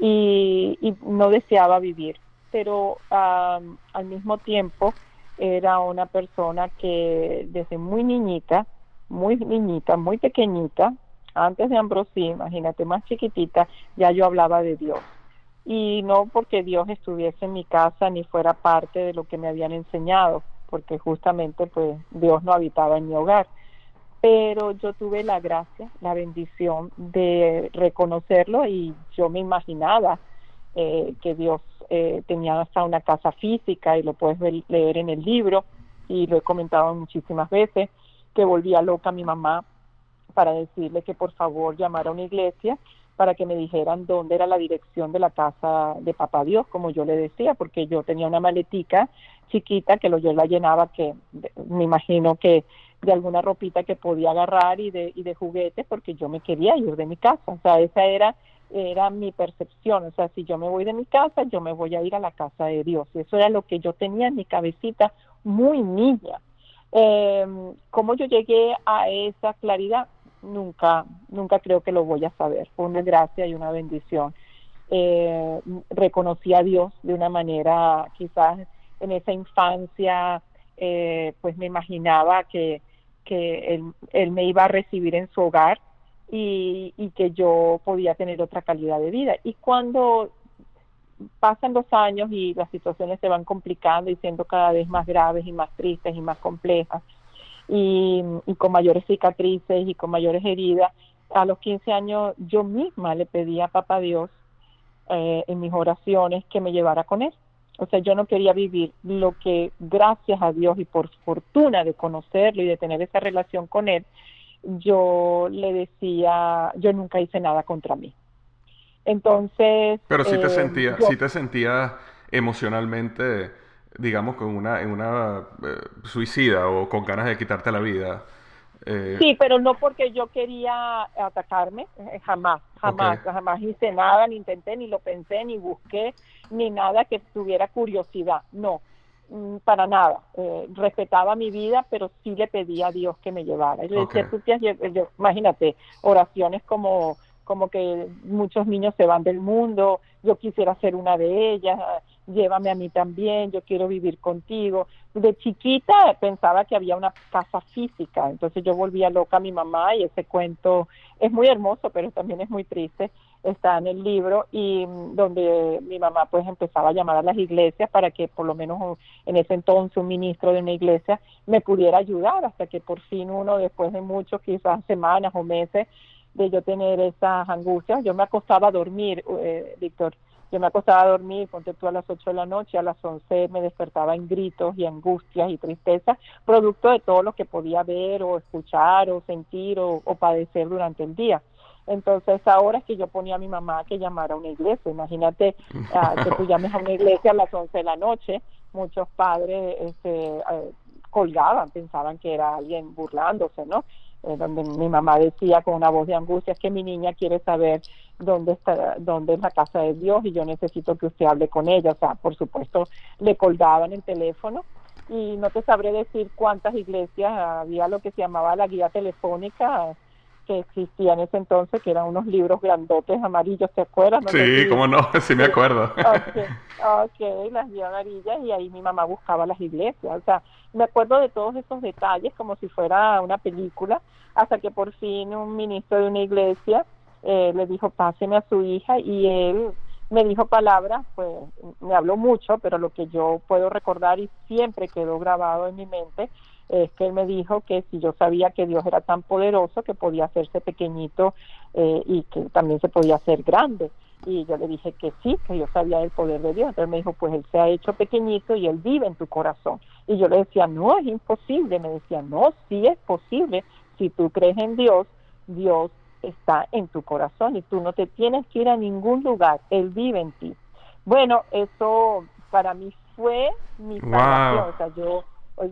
y no deseaba vivir, pero al mismo tiempo era una persona que desde muy niñita, muy niñita, muy pequeñita, antes de Ambrosía, imagínate, más chiquitita, ya yo hablaba de Dios. Y no porque Dios estuviese en mi casa ni fuera parte de lo que me habían enseñado, porque justamente pues Dios no habitaba en mi hogar. Pero yo tuve la gracia, la bendición de reconocerlo y yo me imaginaba eh, que Dios eh, tenía hasta una casa física y lo puedes leer en el libro y lo he comentado muchísimas veces, que volvía loca mi mamá para decirle que por favor llamara a una iglesia para que me dijeran dónde era la dirección de la casa de Papá Dios, como yo le decía, porque yo tenía una maletica chiquita que lo, yo la llenaba, que me imagino que de alguna ropita que podía agarrar y de, y de juguetes, porque yo me quería ir de mi casa. O sea, esa era, era mi percepción. O sea, si yo me voy de mi casa, yo me voy a ir a la casa de Dios. Y eso era lo que yo tenía en mi cabecita muy niña. Eh, ¿Cómo yo llegué a esa claridad? nunca, nunca creo que lo voy a saber. Fue una gracia y una bendición. Eh, reconocí a Dios de una manera, quizás en esa infancia, eh, pues me imaginaba que, que él, él, me iba a recibir en su hogar y, y que yo podía tener otra calidad de vida. Y cuando pasan los años y las situaciones se van complicando y siendo cada vez más graves y más tristes y más complejas, y, con mayores cicatrices y con mayores heridas. A los 15 años yo misma le pedí a Papá Dios eh, en mis oraciones que me llevara con él. O sea, yo no quería vivir lo que gracias a Dios y por fortuna de conocerlo y de tener esa relación con él, yo le decía, yo nunca hice nada contra mí. Entonces... Pero si te eh, sentía, si te sentías emocionalmente digamos, con una, en una eh, suicida o con ganas de quitarte la vida. Eh, sí, pero no porque yo quería atacarme, eh, jamás, jamás, jamás hice nada, ni intenté, ni lo pensé, ni busqué, ni nada que tuviera curiosidad, no, para nada. respetaba mi vida, pero sí le pedía a Dios que me llevara. Yo decía, tú imagínate, oraciones como como que muchos niños se van del mundo, yo quisiera ser una de ellas, llévame a mí también, yo quiero vivir contigo. De chiquita pensaba que había una casa física, entonces yo volvía loca a mi mamá y ese cuento es muy hermoso, pero también es muy triste. Está en el libro y mm, donde mi mamá pues empezaba a llamar a las iglesias para que por lo menos en ese entonces un ministro de una iglesia me pudiera ayudar hasta que por fin uno después de muchos quizás semanas o meses de yo tener esas angustias, yo me acostaba a dormir, eh, Víctor, yo me acostaba a dormir, ponte a las 8 de la noche, a las 11 me despertaba en gritos y angustias y tristeza, producto de todo lo que podía ver o escuchar o sentir o, padecer durante el día. Entonces ahora es que yo ponía a mi mamá que llamara a una iglesia. Imagínate ah, que tú llames a una iglesia a las 11 de la noche. Muchos padres este, eh, colgaban, pensaban que era alguien burlándose, ¿no? Eh, donde mi mamá decía con una voz de angustia que mi niña quiere saber dónde está dónde es la casa de Dios y yo necesito que usted hable con ella o sea por supuesto le colgaban el teléfono y no te sabré decir cuántas iglesias había lo que se llamaba la guía telefónica que existía en ese entonces, que eran unos libros grandotes amarillos, ¿te acuerdas? sí, cómo no, sí me acuerdo. Okay, ok, las guías amarillas y ahí mi mamá buscaba las iglesias, o sea, me acuerdo de todos esos detalles como si fuera una película, hasta que por fin un ministro de una iglesia eh, le dijo, páseme a su hija y él me dijo palabras, pues me habló mucho, pero lo que yo puedo recordar y siempre quedó grabado en mi mente es que él me dijo que si yo sabía que Dios era tan poderoso que podía hacerse pequeñito eh, y que también se podía hacer grande. Y yo le dije que sí, que yo sabía el poder de Dios. Entonces me dijo, pues él se ha hecho pequeñito y él vive en tu corazón. Y yo le decía, no, es imposible. Me decía, no, sí es posible. Si tú crees en Dios, Dios está en tu corazón y tú no te tienes que ir a ningún lugar. Él vive en ti. Bueno, eso para mí fue mi salvación. O sea, yo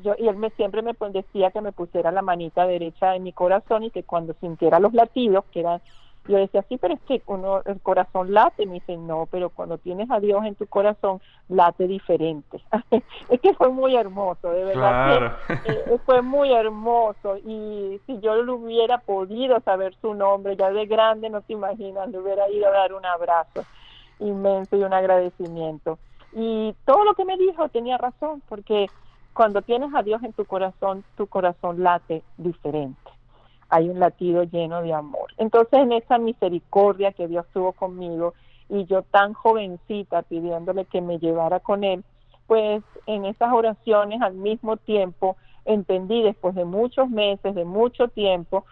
yo, y él me siempre me decía que me pusiera la manita derecha en mi corazón y que cuando sintiera los latidos, que eran, yo decía, sí, pero es que uno, el corazón late, me dice, no, pero cuando tienes a Dios en tu corazón, late diferente. es que fue muy hermoso, de verdad. Eh, fue muy hermoso y si yo lo hubiera podido saber su nombre, ya de grande, no te imaginas, le hubiera ido a dar un abrazo inmenso y un agradecimiento. Y todo lo que me dijo tenía razón, porque cuando tienes a Dios en tu corazón, tu corazón late diferente. Hay un latido lleno de amor. Entonces, en esa misericordia que Dios tuvo conmigo y yo tan jovencita pidiéndole que me llevara con Él, pues en esas oraciones al mismo tiempo entendí después de muchos meses, de mucho tiempo,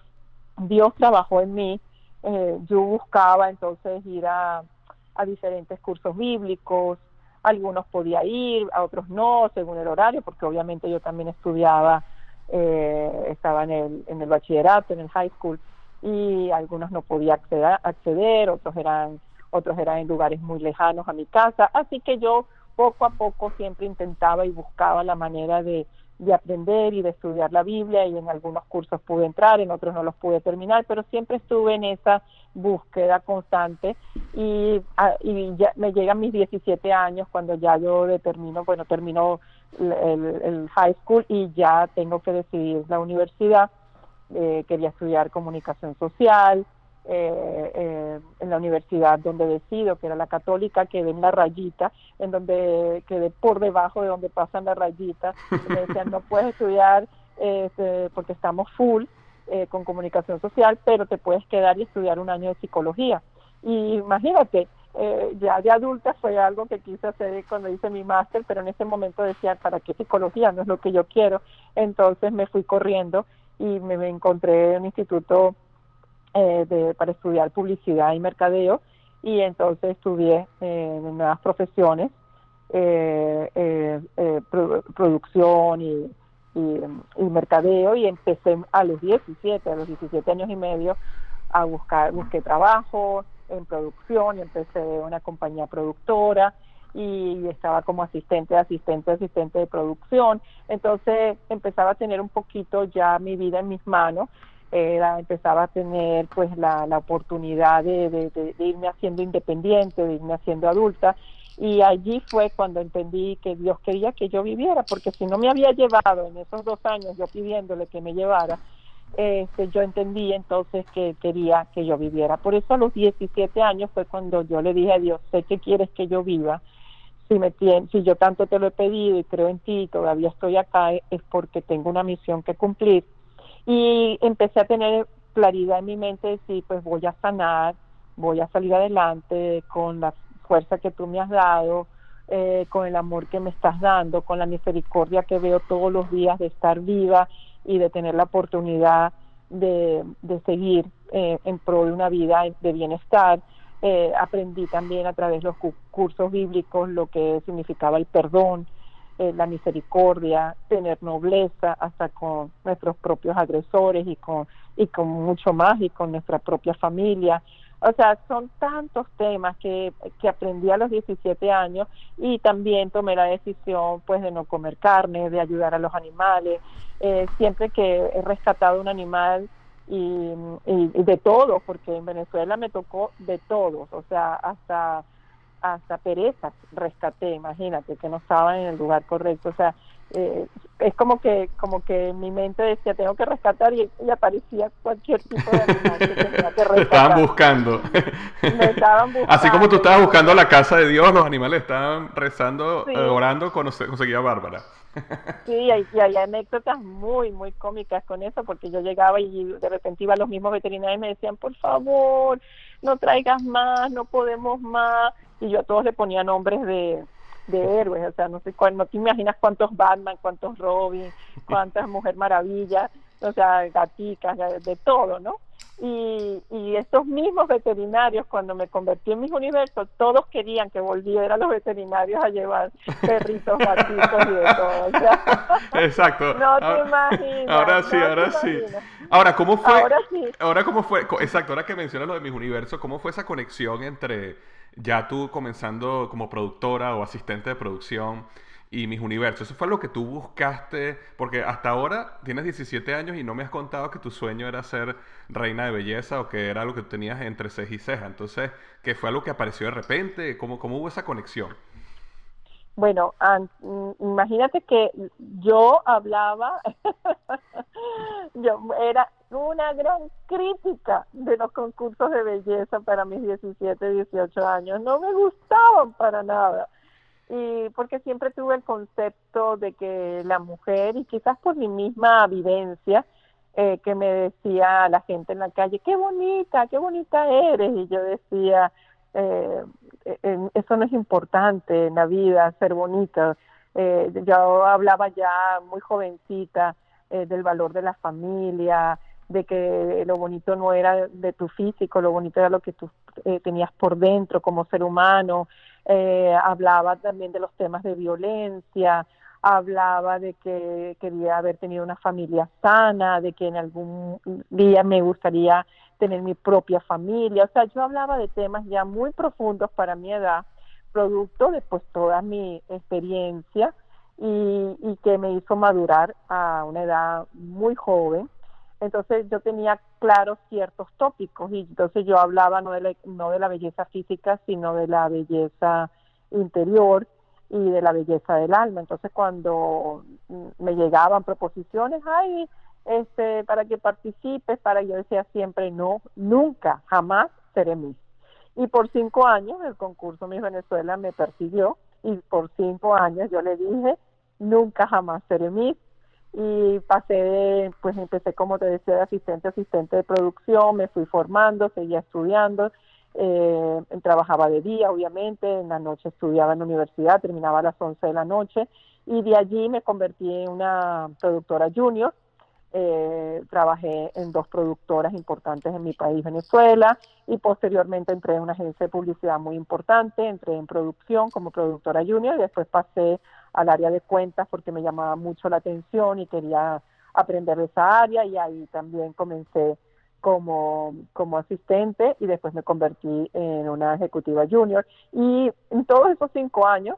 Dios trabajó en mí. Eh, yo buscaba entonces ir a, a diferentes cursos bíblicos, algunos podía ir, a otros no, según el horario, porque obviamente yo también estudiaba, eh, estaba en el, en el bachillerato, en el high school, y algunos no podía acceder, acceder, otros eran, otros eran en lugares muy lejanos a mi casa, así que yo poco a poco siempre intentaba y buscaba la manera de, de aprender y de estudiar la Biblia y en algunos cursos pude entrar, en otros no los pude terminar, pero siempre estuve en esa búsqueda constante. Y, y ya me llegan mis 17 años cuando ya yo determino, bueno, termino el, high school y ya tengo que decidir la universidad, eh, quería estudiar comunicación social, eh, eh, en la universidad donde decido, que era la católica, quedé en la rayita, en donde quedé por debajo de donde pasan la rayita. Me decían, no puedes estudiar este, porque estamos full eh, con comunicación social, pero te puedes quedar y estudiar un año de psicología. Y imagínate, eh, ya de adulta fue algo que quise hacer cuando hice mi máster, pero en ese momento decía, ¿para qué psicología? No es lo que yo quiero. Entonces me fui corriendo y me, me encontré en un instituto eh, de, para estudiar publicidad y mercadeo y entonces estudié eh, nuevas profesiones, eh, producción y, y, mercadeo y empecé a los 17, a los 17 años y medio a buscar, busqué trabajo en producción y empecé una compañía productora y estaba como asistente, asistente, asistente de producción. Entonces empezaba a tener un poquito ya mi vida en mis manos era, empezaba a tener pues la, la oportunidad de, de, irme haciendo independiente, de irme haciendo adulta y allí fue cuando entendí que Dios quería que yo viviera, porque si no me había llevado en esos dos años yo pidiéndole que me llevara, este, yo entendí entonces que quería que yo viviera. Por eso a los 17 años fue cuando yo le dije a Dios, sé que quieres que yo viva, si, me si yo tanto te lo he pedido y creo en ti y todavía estoy acá, es porque tengo una misión que cumplir y empecé a tener claridad en mi mente de sí, pues voy a sanar, voy a salir adelante con la fuerza que tú me has dado, eh, con el amor que me estás dando, con la misericordia que veo todos los días de estar viva y de tener la oportunidad de, de seguir eh, en pro de una vida de bienestar. Eh, aprendí también a través de los cursos bíblicos lo que significaba el perdón, eh, la misericordia, tener nobleza hasta con nuestros propios agresores y con, y con mucho más y con nuestra propia familia. O sea, son tantos temas que, que aprendí a los 17 años y también tomé la decisión pues de no comer carne, de ayudar a los animales. Eh, siempre que he rescatado un animal y, y, de todo, porque en Venezuela me tocó de todos, o sea, hasta hasta pereza rescaté, imagínate, que no estaba en el lugar correcto, o sea, eh, es como que como que mi mente decía tengo que rescatar y, aparecía cualquier tipo de animal que tenía que rescatar. estaban buscando. Me estaban buscando. Así como tú estabas buscando la casa de Dios, los animales estaban rezando, eh, orando, conseguía Bárbara. Sí, y hay, hay, anécdotas muy, muy cómicas con eso, porque yo llegaba y de repente iba los mismos veterinarios y me decían, por favor, no traigas más, no podemos más. Y yo a todos le ponía nombres de, de héroes, o sea, no sé no te imaginas cuántos Batman, cuántos Robin, cuántas Mujer Maravilla, o sea, gaticas, de todo, ¿no? Y, y estos mismos veterinarios, cuando me convertí en mis universos, todos querían que volviera a los veterinarios a llevar perritos, gatitos y de todo. O sea, Exacto. No te imaginas. Ahora sí, ahora sí. Ahora, ¿cómo fue? Ahora sí. Ahora, ¿cómo fue? Exacto, ahora que mencionas lo de mis universos, ¿cómo fue esa conexión entre ya tú comenzando como productora o asistente de producción y mis universos. Eso fue lo que tú buscaste, porque hasta ahora tienes 17 años y no me has contado que tu sueño era ser reina de belleza o que era lo que tenías entre ceja y ceja. Entonces, ¿qué fue algo que apareció de repente? ¿Cómo, cómo hubo esa conexión? Bueno, mm, imagínate que yo hablaba, yo era una gran crítica de los concursos de belleza para mis 17, 18 años. No me gustaban para nada. Y porque siempre tuve el concepto de que la mujer, y quizás por mi misma vivencia, eh, que me decía la gente en la calle, qué bonita, qué bonita eres. Y yo decía, eh, eso no es importante en la vida, ser bonita. Eh, yo hablaba ya muy jovencita eh, del valor de la familia, de que lo bonito no era de tu físico, lo bonito era lo que tú eh, tenías por dentro como ser humano. Hablaba también de los temas de violencia, hablaba de que quería haber tenido una familia sana, de que en algún día me gustaría tener mi propia familia. O sea, yo hablaba de temas ya muy profundos para mi edad, producto de pues toda mi experiencia y, y que me hizo madurar a una edad muy joven. Entonces yo tenía claros ciertos tópicos y entonces yo hablaba no de la, no de la belleza física, sino de la belleza interior y de la belleza del alma. Entonces cuando me llegaban proposiciones, ay, este, para que participes, para yo decía siempre no, nunca, jamás seré Miss. Y por cinco años el concurso Miss Venezuela me persiguió y por cinco años yo le dije, nunca, jamás seré Miss. Y pasé, pues empecé como te decía, de asistente asistente de producción, me fui formando, seguía estudiando, eh, trabajaba de día, obviamente, en la noche estudiaba en la universidad, terminaba a las 11 de la noche y de allí me convertí en una productora junior. Eh, trabajé en dos productoras importantes en mi país, Venezuela, y posteriormente entré en una agencia de publicidad muy importante, entré en producción como productora junior y después pasé al área de cuentas porque me llamaba mucho la atención y quería aprender de esa área y ahí también comencé como, como asistente y después me convertí en una ejecutiva junior. Y en todos esos cinco años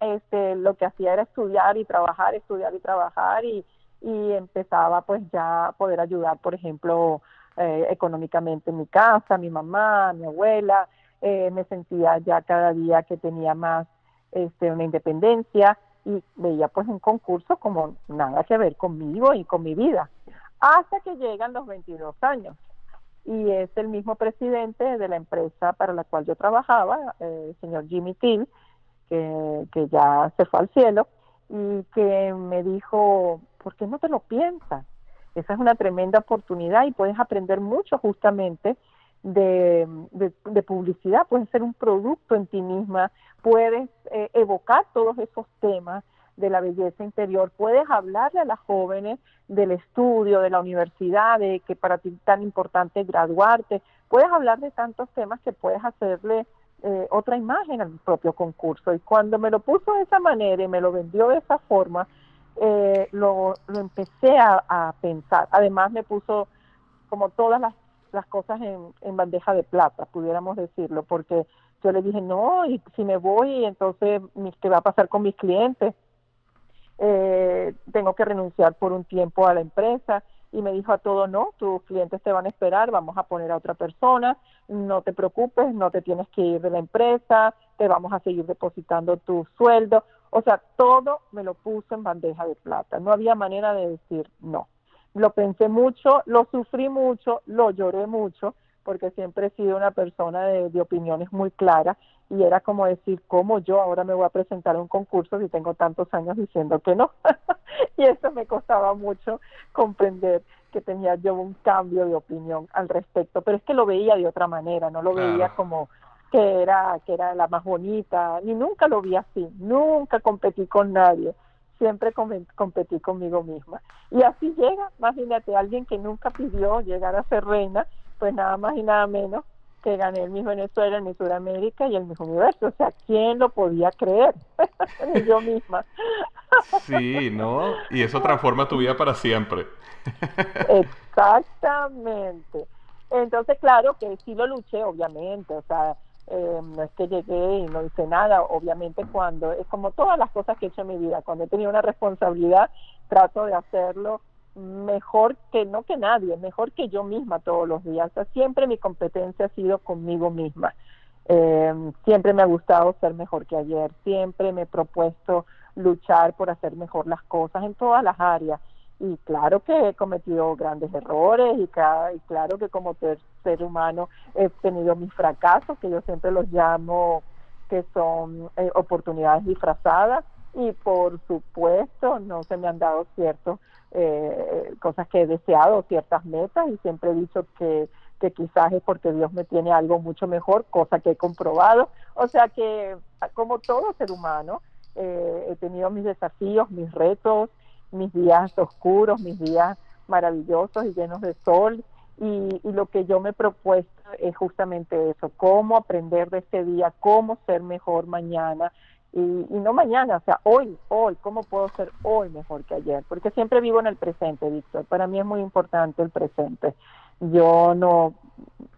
este, lo que hacía era estudiar y trabajar, estudiar y trabajar y, y empezaba pues ya a poder ayudar, por ejemplo, eh, económicamente en mi casa, mi mamá, mi abuela, eh, me sentía ya cada día que tenía más este, una independencia y veía pues un concurso como nada que ver conmigo y con mi vida, hasta que llegan los 22 años y es el mismo presidente de la empresa para la cual yo trabajaba, eh, el señor Jimmy Till, que, que ya se fue al cielo, y que me dijo, ¿por qué no te lo piensas? Esa es una tremenda oportunidad y puedes aprender mucho justamente de, de, publicidad, puedes ser un producto en ti misma, puedes eh, evocar todos esos temas de la belleza interior, puedes hablarle a las jóvenes del estudio, de la universidad, de que para ti es tan importante graduarte, puedes hablar de tantos temas que puedes hacerle eh, otra imagen al propio concurso. Y cuando me lo puso de esa manera y me lo vendió de esa forma, eh, lo, lo, empecé a, pensar. Además me puso como todas las, las cosas en, en, bandeja de plata, pudiéramos decirlo, porque yo le dije, no, y si me voy, entonces, ¿qué va a pasar con mis clientes? Eh, tengo que renunciar por un tiempo a la empresa. Y me dijo a todo no, tus clientes te van a esperar, vamos a poner a otra persona, no te preocupes, no te tienes que ir de la empresa, te vamos a seguir depositando tu sueldo, o sea, todo me lo puso en bandeja de plata, no había manera de decir no. Lo pensé mucho, lo sufrí mucho, lo lloré mucho, porque siempre he sido una persona de, opiniones muy claras y era como decir, ¿cómo yo ahora me voy a presentar a un concurso si tengo tantos años diciendo que no? y eso me costaba mucho comprender que tenía yo un cambio de opinión al respecto, pero es que lo veía de otra manera, no lo veía como que era que era la más bonita, ni nunca lo vi así, nunca competí con nadie, siempre competí conmigo misma. Y así llega, imagínate, alguien que nunca pidió llegar a ser reina, pues nada más y nada menos que gané el Miss Venezuela, el Miss Sudamérica y el Miss Universo. O sea, ¿quién lo podía creer? yo misma. sí, ¿no? Y eso transforma tu vida para siempre. Exactamente. Entonces, claro que sí lo luché, obviamente. O sea, eh, no es que llegué y no hice nada. Obviamente, cuando es como todas las cosas que he hecho en mi vida, cuando he tenido una responsabilidad, trato de hacerlo mejor que no que nadie, mejor que yo misma todos los días. siempre mi competencia ha sido conmigo misma. Eh, siempre me ha gustado ser mejor que ayer, siempre me he propuesto luchar por hacer mejor las cosas en todas las áreas. Y claro que he cometido grandes errores y, y claro que como ser, humano he tenido mis fracasos, que yo siempre los llamo que son eh, oportunidades disfrazadas y por supuesto no se me han dado ciertos eh, cosas que he deseado, ciertas metas y siempre he dicho que, que quizás es porque Dios me tiene algo mucho mejor, cosa que he comprobado. O sea que como todo ser humano, eh, he tenido mis desafíos, mis retos, mis días oscuros, mis días maravillosos y llenos de sol. Y, y, lo que yo me he propuesto es justamente eso, cómo aprender de este día, cómo ser mejor mañana, y, no mañana, o sea, hoy, hoy, ¿cómo puedo ser hoy mejor que ayer? Porque siempre vivo en el presente, Víctor. Para mí es muy importante el presente. Yo no,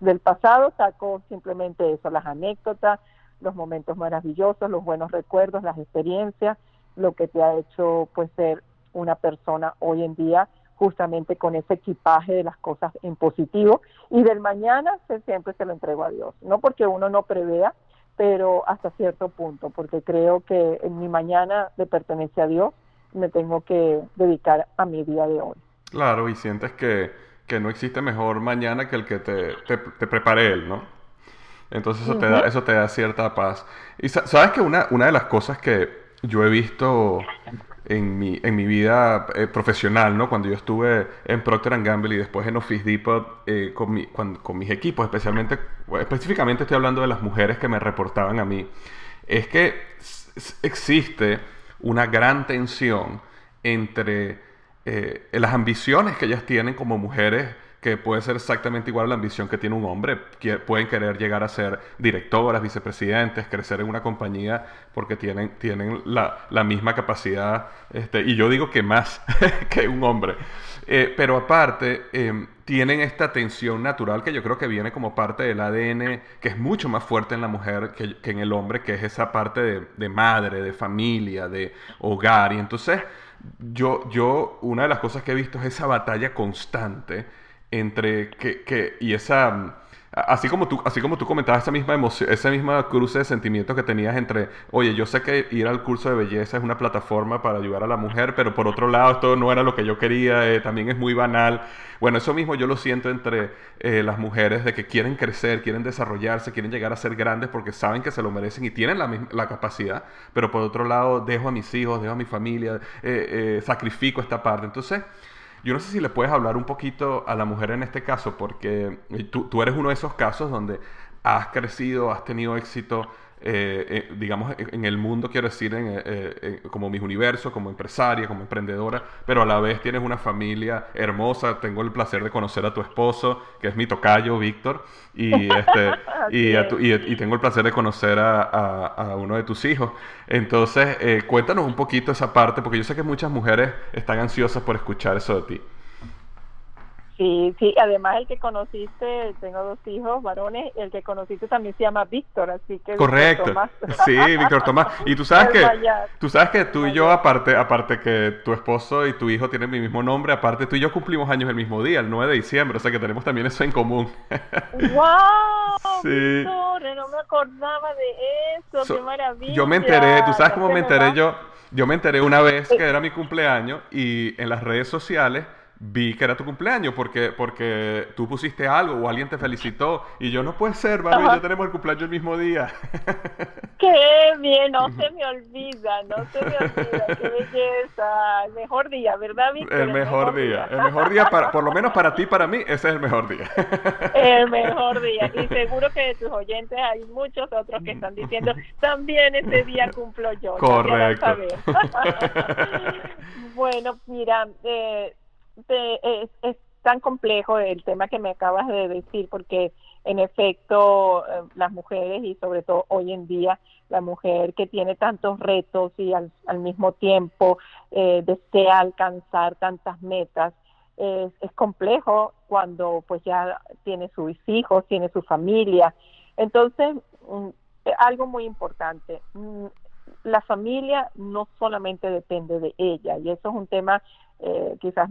del pasado saco simplemente eso, las anécdotas, los momentos maravillosos, los buenos recuerdos, las experiencias, lo que te ha hecho pues ser una persona hoy en día justamente con ese equipaje de las cosas en positivo y del mañana siempre se lo entrego a Dios, no porque uno no prevea, pero hasta cierto punto, porque creo que en mi mañana le pertenece a Dios, me tengo que dedicar a mi día de hoy. Claro, y sientes que, que no existe mejor mañana que el que te, te, prepare Él, ¿no? Entonces eso, te da, eso te da cierta paz. Y sabes que una, una de las cosas que yo he visto en mi, en mi vida eh, profesional, ¿no? Cuando yo estuve en Procter Gamble y después en Office Depot eh, con, mi, con, mis equipos, especialmente, específicamente estoy hablando de las mujeres que me reportaban a mí, es que existe una gran tensión entre eh, las ambiciones que ellas tienen como mujeres que puede ser exactamente igual a la ambición que tiene un hombre. pueden querer llegar a ser directoras, vicepresidentes, crecer en una compañía porque tienen, tienen la, la misma capacidad, este, y yo digo que más que un hombre. Eh, pero aparte, em, tienen esta tensión natural que yo creo que viene como parte del ADN, que es mucho más fuerte en la mujer que, que en el hombre, que es esa parte de, de madre, de familia, de hogar. Y entonces, yo, yo, una de las cosas que he visto es esa batalla constante entre que, que y esa así como tú así como tú comentabas esa misma emoción esa misma cruce de sentimientos que tenías entre oye yo sé que ir al curso de belleza es una plataforma para ayudar a la mujer pero por otro lado esto no era lo que yo quería eh, también es muy banal. Bueno eso mismo yo lo siento entre eh, las mujeres de que quieren crecer quieren desarrollarse quieren llegar a ser grandes porque saben que se lo merecen y tienen la, la capacidad pero por otro lado dejo a mis hijos dejo a mi familia eh, sacrifico esta parte. Entonces yo no sé si le puedes hablar un poquito a la mujer en este caso, porque tú, tú eres uno de esos casos donde has crecido, has tenido éxito eh, eh, digamos, en el mundo, quiero decir, como mis universo, como empresaria, como emprendedora, pero a la vez tienes una familia hermosa. Tengo el placer de conocer a tu esposo, que es mi tocayo, Víctor, y, este, y, tengo el placer de conocer a, a, uno de tus hijos. Entonces, cuéntanos un poquito esa parte, porque yo sé que muchas mujeres están ansiosas por escuchar eso de ti. Sí, sí, además el que conociste, tengo dos hijos varones, el que conociste también se llama Víctor, así que Correcto. Sí, Víctor Tomás. Y tú sabes que tú sabes que tú y yo aparte aparte que tu esposo y tu hijo tienen mi mismo nombre, aparte tú y yo cumplimos años el mismo día, el 9 de diciembre, o sea que tenemos también eso en común. ¡Wow! Sí. Víctor, no me acordaba de eso, qué maravilla. Yo me enteré, tú sabes cómo me enteré yo? Yo me enteré una vez que era mi cumpleaños y en las redes sociales vi que era tu cumpleaños porque, porque tú pusiste algo o alguien te felicitó y yo no puede ser, Barbie, yo tenemos el cumpleaños el mismo día. Qué bien, no se me olvida, no se me olvida, qué belleza, el mejor día, ¿verdad, Víctor? El, mejor, día. el mejor día, para, por lo menos para ti, para mí, ese es el mejor día. El mejor día, y seguro que de tus oyentes hay muchos otros que están diciendo, también ese día cumplo yo. Correcto. bueno, mira, eh, es, tan complejo el tema que me acabas de decir, porque en efecto eh, las mujeres y sobre todo hoy en día la mujer que tiene tantos retos y al, mismo tiempo eh, desea alcanzar tantas metas, es, complejo cuando pues ya tiene sus hijos, tiene su familia. Entonces, mm, algo muy importante, mm, la familia no solamente depende de ella y eso es un tema eh, quizás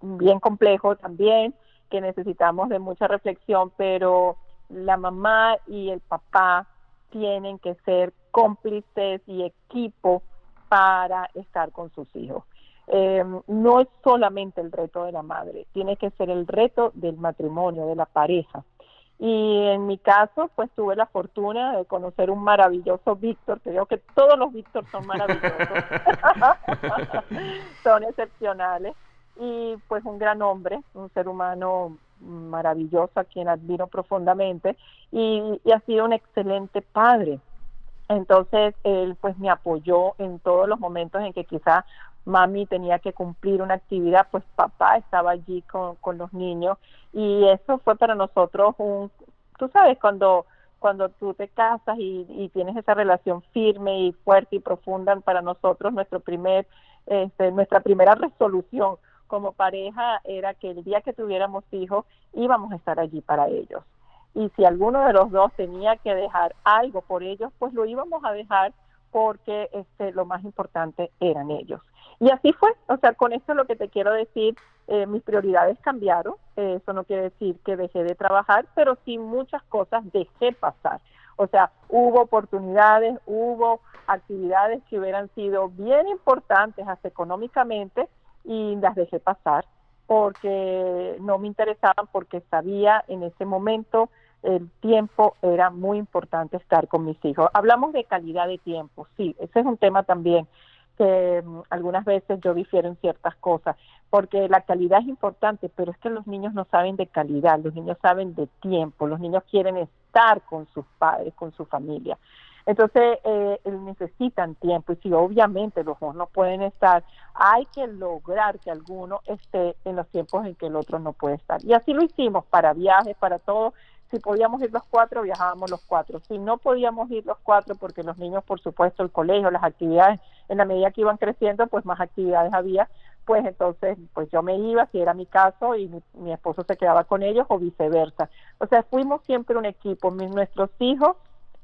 bien complejo también, que necesitamos de mucha reflexión, pero la mamá y el papá tienen que ser cómplices y equipo para estar con sus hijos. Eh, no es solamente el reto de la madre, tiene que ser el reto del matrimonio, de la pareja. Y en mi caso, pues tuve la fortuna de conocer un maravilloso Víctor, creo que todos los Víctor son maravillosos, son excepcionales y pues un gran hombre, un ser humano maravilloso a quien admiro profundamente y, ha sido un excelente padre. Entonces él pues me apoyó en todos los momentos en que quizá mami tenía que cumplir una actividad, pues papá estaba allí con, con los niños y eso fue para nosotros un, tú sabes, cuando cuando tú te casas y, y, tienes esa relación firme y fuerte y profunda para nosotros nuestro primer este, nuestra primera resolución como pareja era que el día que tuviéramos hijos íbamos a estar allí para ellos. Y si alguno de los dos tenía que dejar algo por ellos, pues lo íbamos a dejar porque este, lo más importante eran ellos. Y así fue, o sea, con esto lo que te quiero decir, eh, mis prioridades cambiaron, eh, eso no quiere decir que dejé de trabajar, pero sí muchas cosas dejé pasar. O sea, hubo oportunidades, hubo actividades que hubieran sido bien importantes hasta económicamente, y las dejé pasar porque no me interesaban, porque sabía en ese momento el tiempo era muy importante estar con mis hijos. Hablamos de calidad de tiempo, sí, ese es un tema también que mm, algunas veces yo difiero en ciertas cosas, porque la calidad es importante, pero es que los niños no saben de calidad, los niños saben de tiempo, los niños quieren estar con sus padres, con su familia. Entonces, eh, necesitan tiempo y si obviamente los dos no pueden estar, hay que lograr que alguno esté en los tiempos en que el otro no puede estar. Y así lo hicimos para viajes, para todo. Si podíamos ir los cuatro, viajábamos los cuatro. Si no podíamos ir los cuatro, porque los niños, por supuesto, el colegio, las actividades, en la medida que iban creciendo, pues más actividades había, pues entonces, pues yo me iba, si era mi caso, y mi, mi esposo se quedaba con ellos, o viceversa. O sea, fuimos siempre un equipo. Mis, nuestros hijos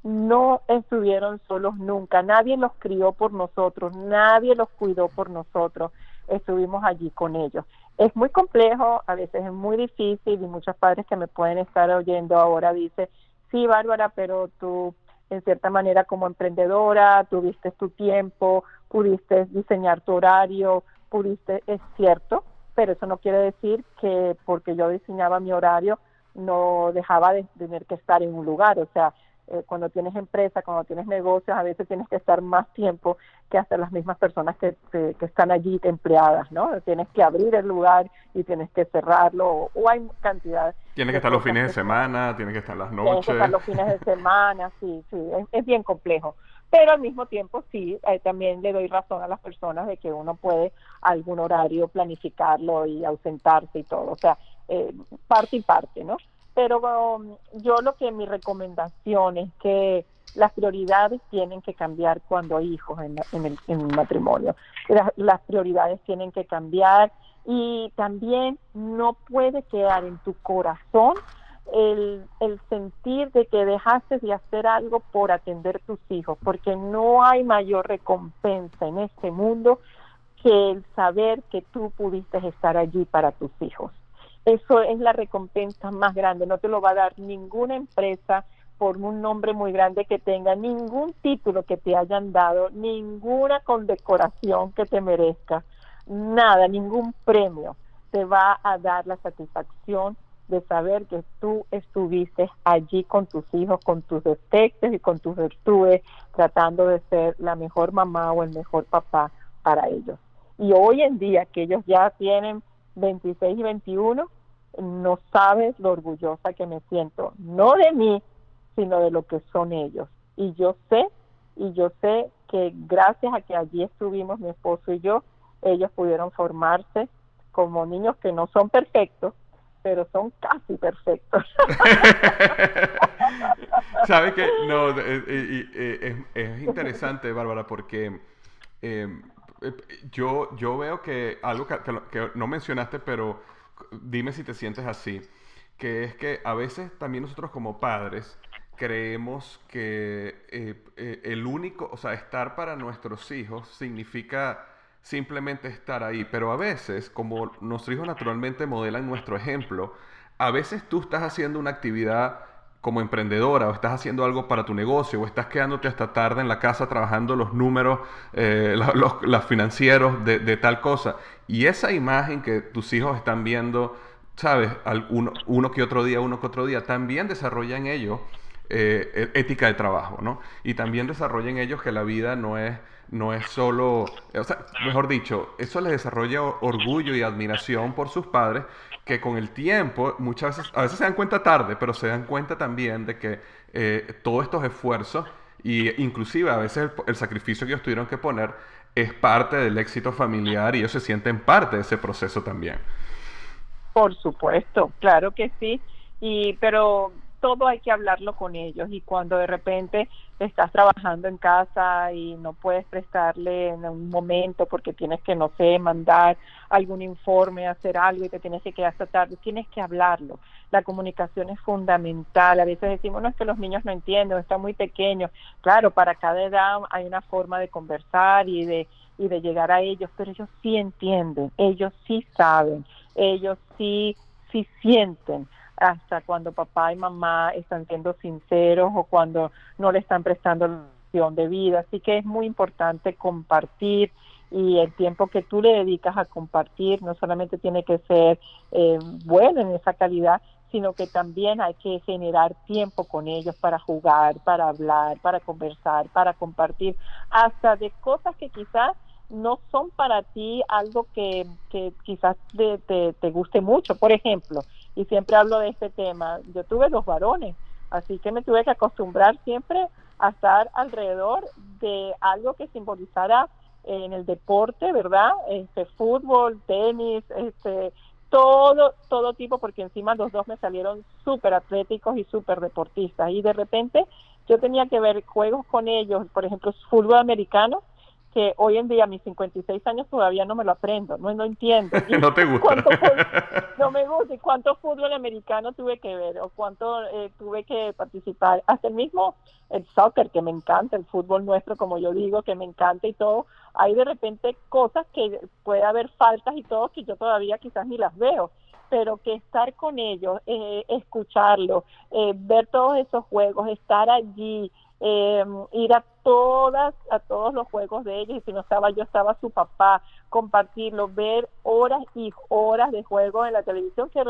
no estuvieron solos nunca, nadie los crió por nosotros, nadie los cuidó por nosotros, estuvimos allí con ellos. Es muy complejo, a veces es muy difícil y muchos padres que me pueden estar oyendo ahora dicen, sí, Bárbara, pero tú en cierta manera como emprendedora, tuviste tu tiempo, pudiste diseñar tu horario, pudiste, es cierto, pero eso no quiere decir que porque yo diseñaba mi horario no dejaba de tener que estar en un lugar, o sea, eh, cuando tienes empresa, cuando tienes negocios, a veces tienes que estar más tiempo que hasta las mismas personas que, que, están allí empleadas, ¿no? Tienes que abrir el lugar y tienes que cerrarlo, o, hay cantidad. Tiene que estar los fines de semana, tiene que estar las noches. Tiene que estar los fines de semana, sí, sí, es, bien complejo. Pero al mismo tiempo, sí, eh, también le doy razón a las personas de que uno puede algún horario planificarlo y ausentarse y todo, o sea, eh, parte y parte, ¿no? Pero um, yo lo que mi recomendación es que las prioridades tienen que cambiar cuando hay hijos en, el, matrimonio. Las, prioridades tienen que cambiar y también no puede quedar en tu corazón el, el, sentir de que dejaste de hacer algo por atender tus hijos, porque no hay mayor recompensa en este mundo que el saber que tú pudiste estar allí para tus hijos. Eso es la recompensa más grande, no te lo va a dar ninguna empresa por un nombre muy grande que tenga, ningún título que te hayan dado, ninguna condecoración que te merezca, nada, ningún premio te va a dar la satisfacción de saber que tú estuviste allí con tus hijos, con tus defectos y con tus virtudes, tratando de ser la mejor mamá o el mejor papá para ellos. Y hoy en día que ellos ya tienen 26 y 21, no sabes lo orgullosa que me siento, no de mí, sino de lo que son ellos. Y yo sé, y yo sé que gracias a que allí estuvimos mi esposo y yo, ellos pudieron formarse como niños que no son perfectos, pero son casi perfectos. ¿Sabes qué? No, eh, eh, eh, es, interesante, Bárbara, porque yo, yo veo que algo que, no mencionaste, pero dime si te sientes así, que es que a veces también nosotros como padres creemos que eh, eh, el único, o sea, estar para nuestros hijos significa simplemente estar ahí, pero a veces, como nuestros hijos naturalmente modelan nuestro ejemplo, a veces tú estás haciendo una actividad como emprendedora o estás haciendo algo para tu negocio o estás quedándote hasta tarde en la casa trabajando los números, eh, los, financieros de, tal cosa. Y esa imagen que tus hijos están viendo, ¿sabes? uno, uno, que otro día, uno que otro día, también desarrolla en ellos eh, e, ética de trabajo, ¿no? Y también desarrolla en ellos que la vida no es, no es solo, o sea, mejor dicho, eso les desarrolla orgullo y admiración por sus padres que con el tiempo, muchas veces, a veces se dan cuenta tarde, pero se dan cuenta también de que eh, todos estos esfuerzos, y inclusive a veces el, sacrificio que ellos tuvieron que poner, es parte del éxito familiar y ellos se sienten parte de ese proceso también. Por supuesto, claro que sí. Y pero todo hay que hablarlo con ellos y cuando de repente estás trabajando en casa y no puedes prestarle en un momento porque tienes que, no sé, mandar algún informe, hacer algo y te tienes que quedar hasta tarde, tienes que hablarlo. La comunicación es fundamental. A veces decimos, no es que los niños no entienden, están muy pequeños. Claro, para cada edad hay una forma de conversar y de, y de llegar a ellos, pero ellos sí entienden, ellos sí saben, ellos sí, sí sienten hasta cuando papá y mamá están siendo sinceros o cuando no le están prestando la opción de vida. Así que es muy importante compartir y el tiempo que tú le dedicas a compartir no solamente tiene que ser eh, bueno en esa calidad, sino que también hay que generar tiempo con ellos para jugar, para hablar, para conversar, para compartir, hasta de cosas que quizás no son para ti algo que, que quizás te, te guste mucho. Por ejemplo, y siempre hablo de este tema. Yo tuve dos varones, así que me tuve que acostumbrar siempre a estar alrededor de algo que simbolizara en el deporte, ¿verdad? Este fútbol, tenis, este todo todo tipo porque encima los dos me salieron súper atléticos y súper deportistas y de repente yo tenía que ver juegos con ellos, por ejemplo, fútbol americano que hoy en día, a mis 56 años, todavía no me lo aprendo, no, no entiendo. no te gusta. no me gusta. ¿Y cuánto fútbol americano tuve que ver? ¿O cuánto eh, tuve que participar? Hasta el mismo el soccer, que me encanta, el fútbol nuestro, como yo digo, que me encanta y todo. Hay de repente cosas que puede haber faltas y todo que yo todavía quizás ni las veo pero que estar con ellos, eh, escucharlos, eh, ver todos esos juegos, estar allí, eh, ir a todas, a todos los juegos de ellos, y si no estaba yo, estaba su papá, compartirlo, ver horas y horas de juego en la televisión, que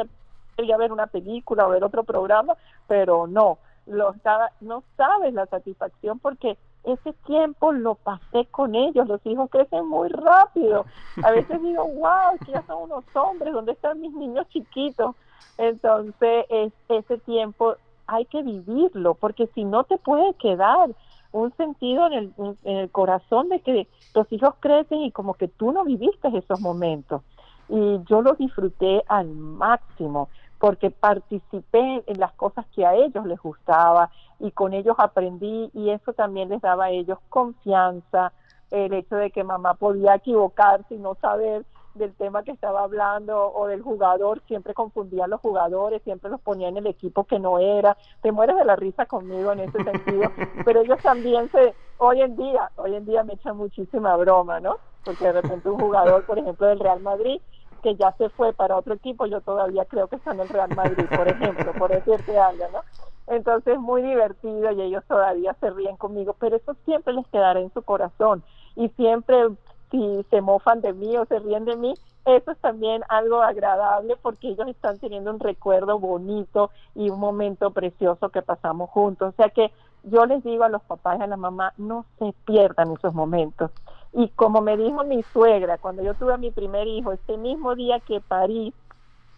quería ver una película o ver otro programa, pero no, lo no sabes la satisfacción porque ese tiempo lo pasé con ellos, los hijos crecen muy rápido. A veces digo, wow, que ya son unos hombres, ¿dónde están mis niños chiquitos? Entonces, es, ese tiempo hay que vivirlo, porque si no te puede quedar un sentido en el, en el corazón de que los hijos crecen y como que tú no viviste esos momentos. Y yo los disfruté al máximo porque participé en las cosas que a ellos les gustaba y con ellos aprendí y eso también les daba a ellos confianza, el hecho de que mamá podía equivocarse y no saber del tema que estaba hablando o del jugador, siempre confundía a los jugadores, siempre los ponía en el equipo que no era, te mueres de la risa conmigo en ese sentido, pero ellos también se, hoy en día, hoy en día me echan muchísima broma, ¿no? Porque de repente un jugador, por ejemplo, del Real Madrid, que ya se fue para otro equipo, yo todavía creo que está en el Real Madrid, por ejemplo, por decirte algo, ¿no? Entonces, muy divertido y ellos todavía se ríen conmigo, pero eso siempre les quedará en su corazón y siempre si se mofan de mí o se ríen de mí, eso es también algo agradable porque ellos están teniendo un recuerdo bonito y un momento precioso que pasamos juntos. O sea que yo les digo a los papás y a la mamá, no se pierdan esos momentos. Y como me dijo mi suegra, cuando yo tuve a mi primer hijo, este mismo día que parí,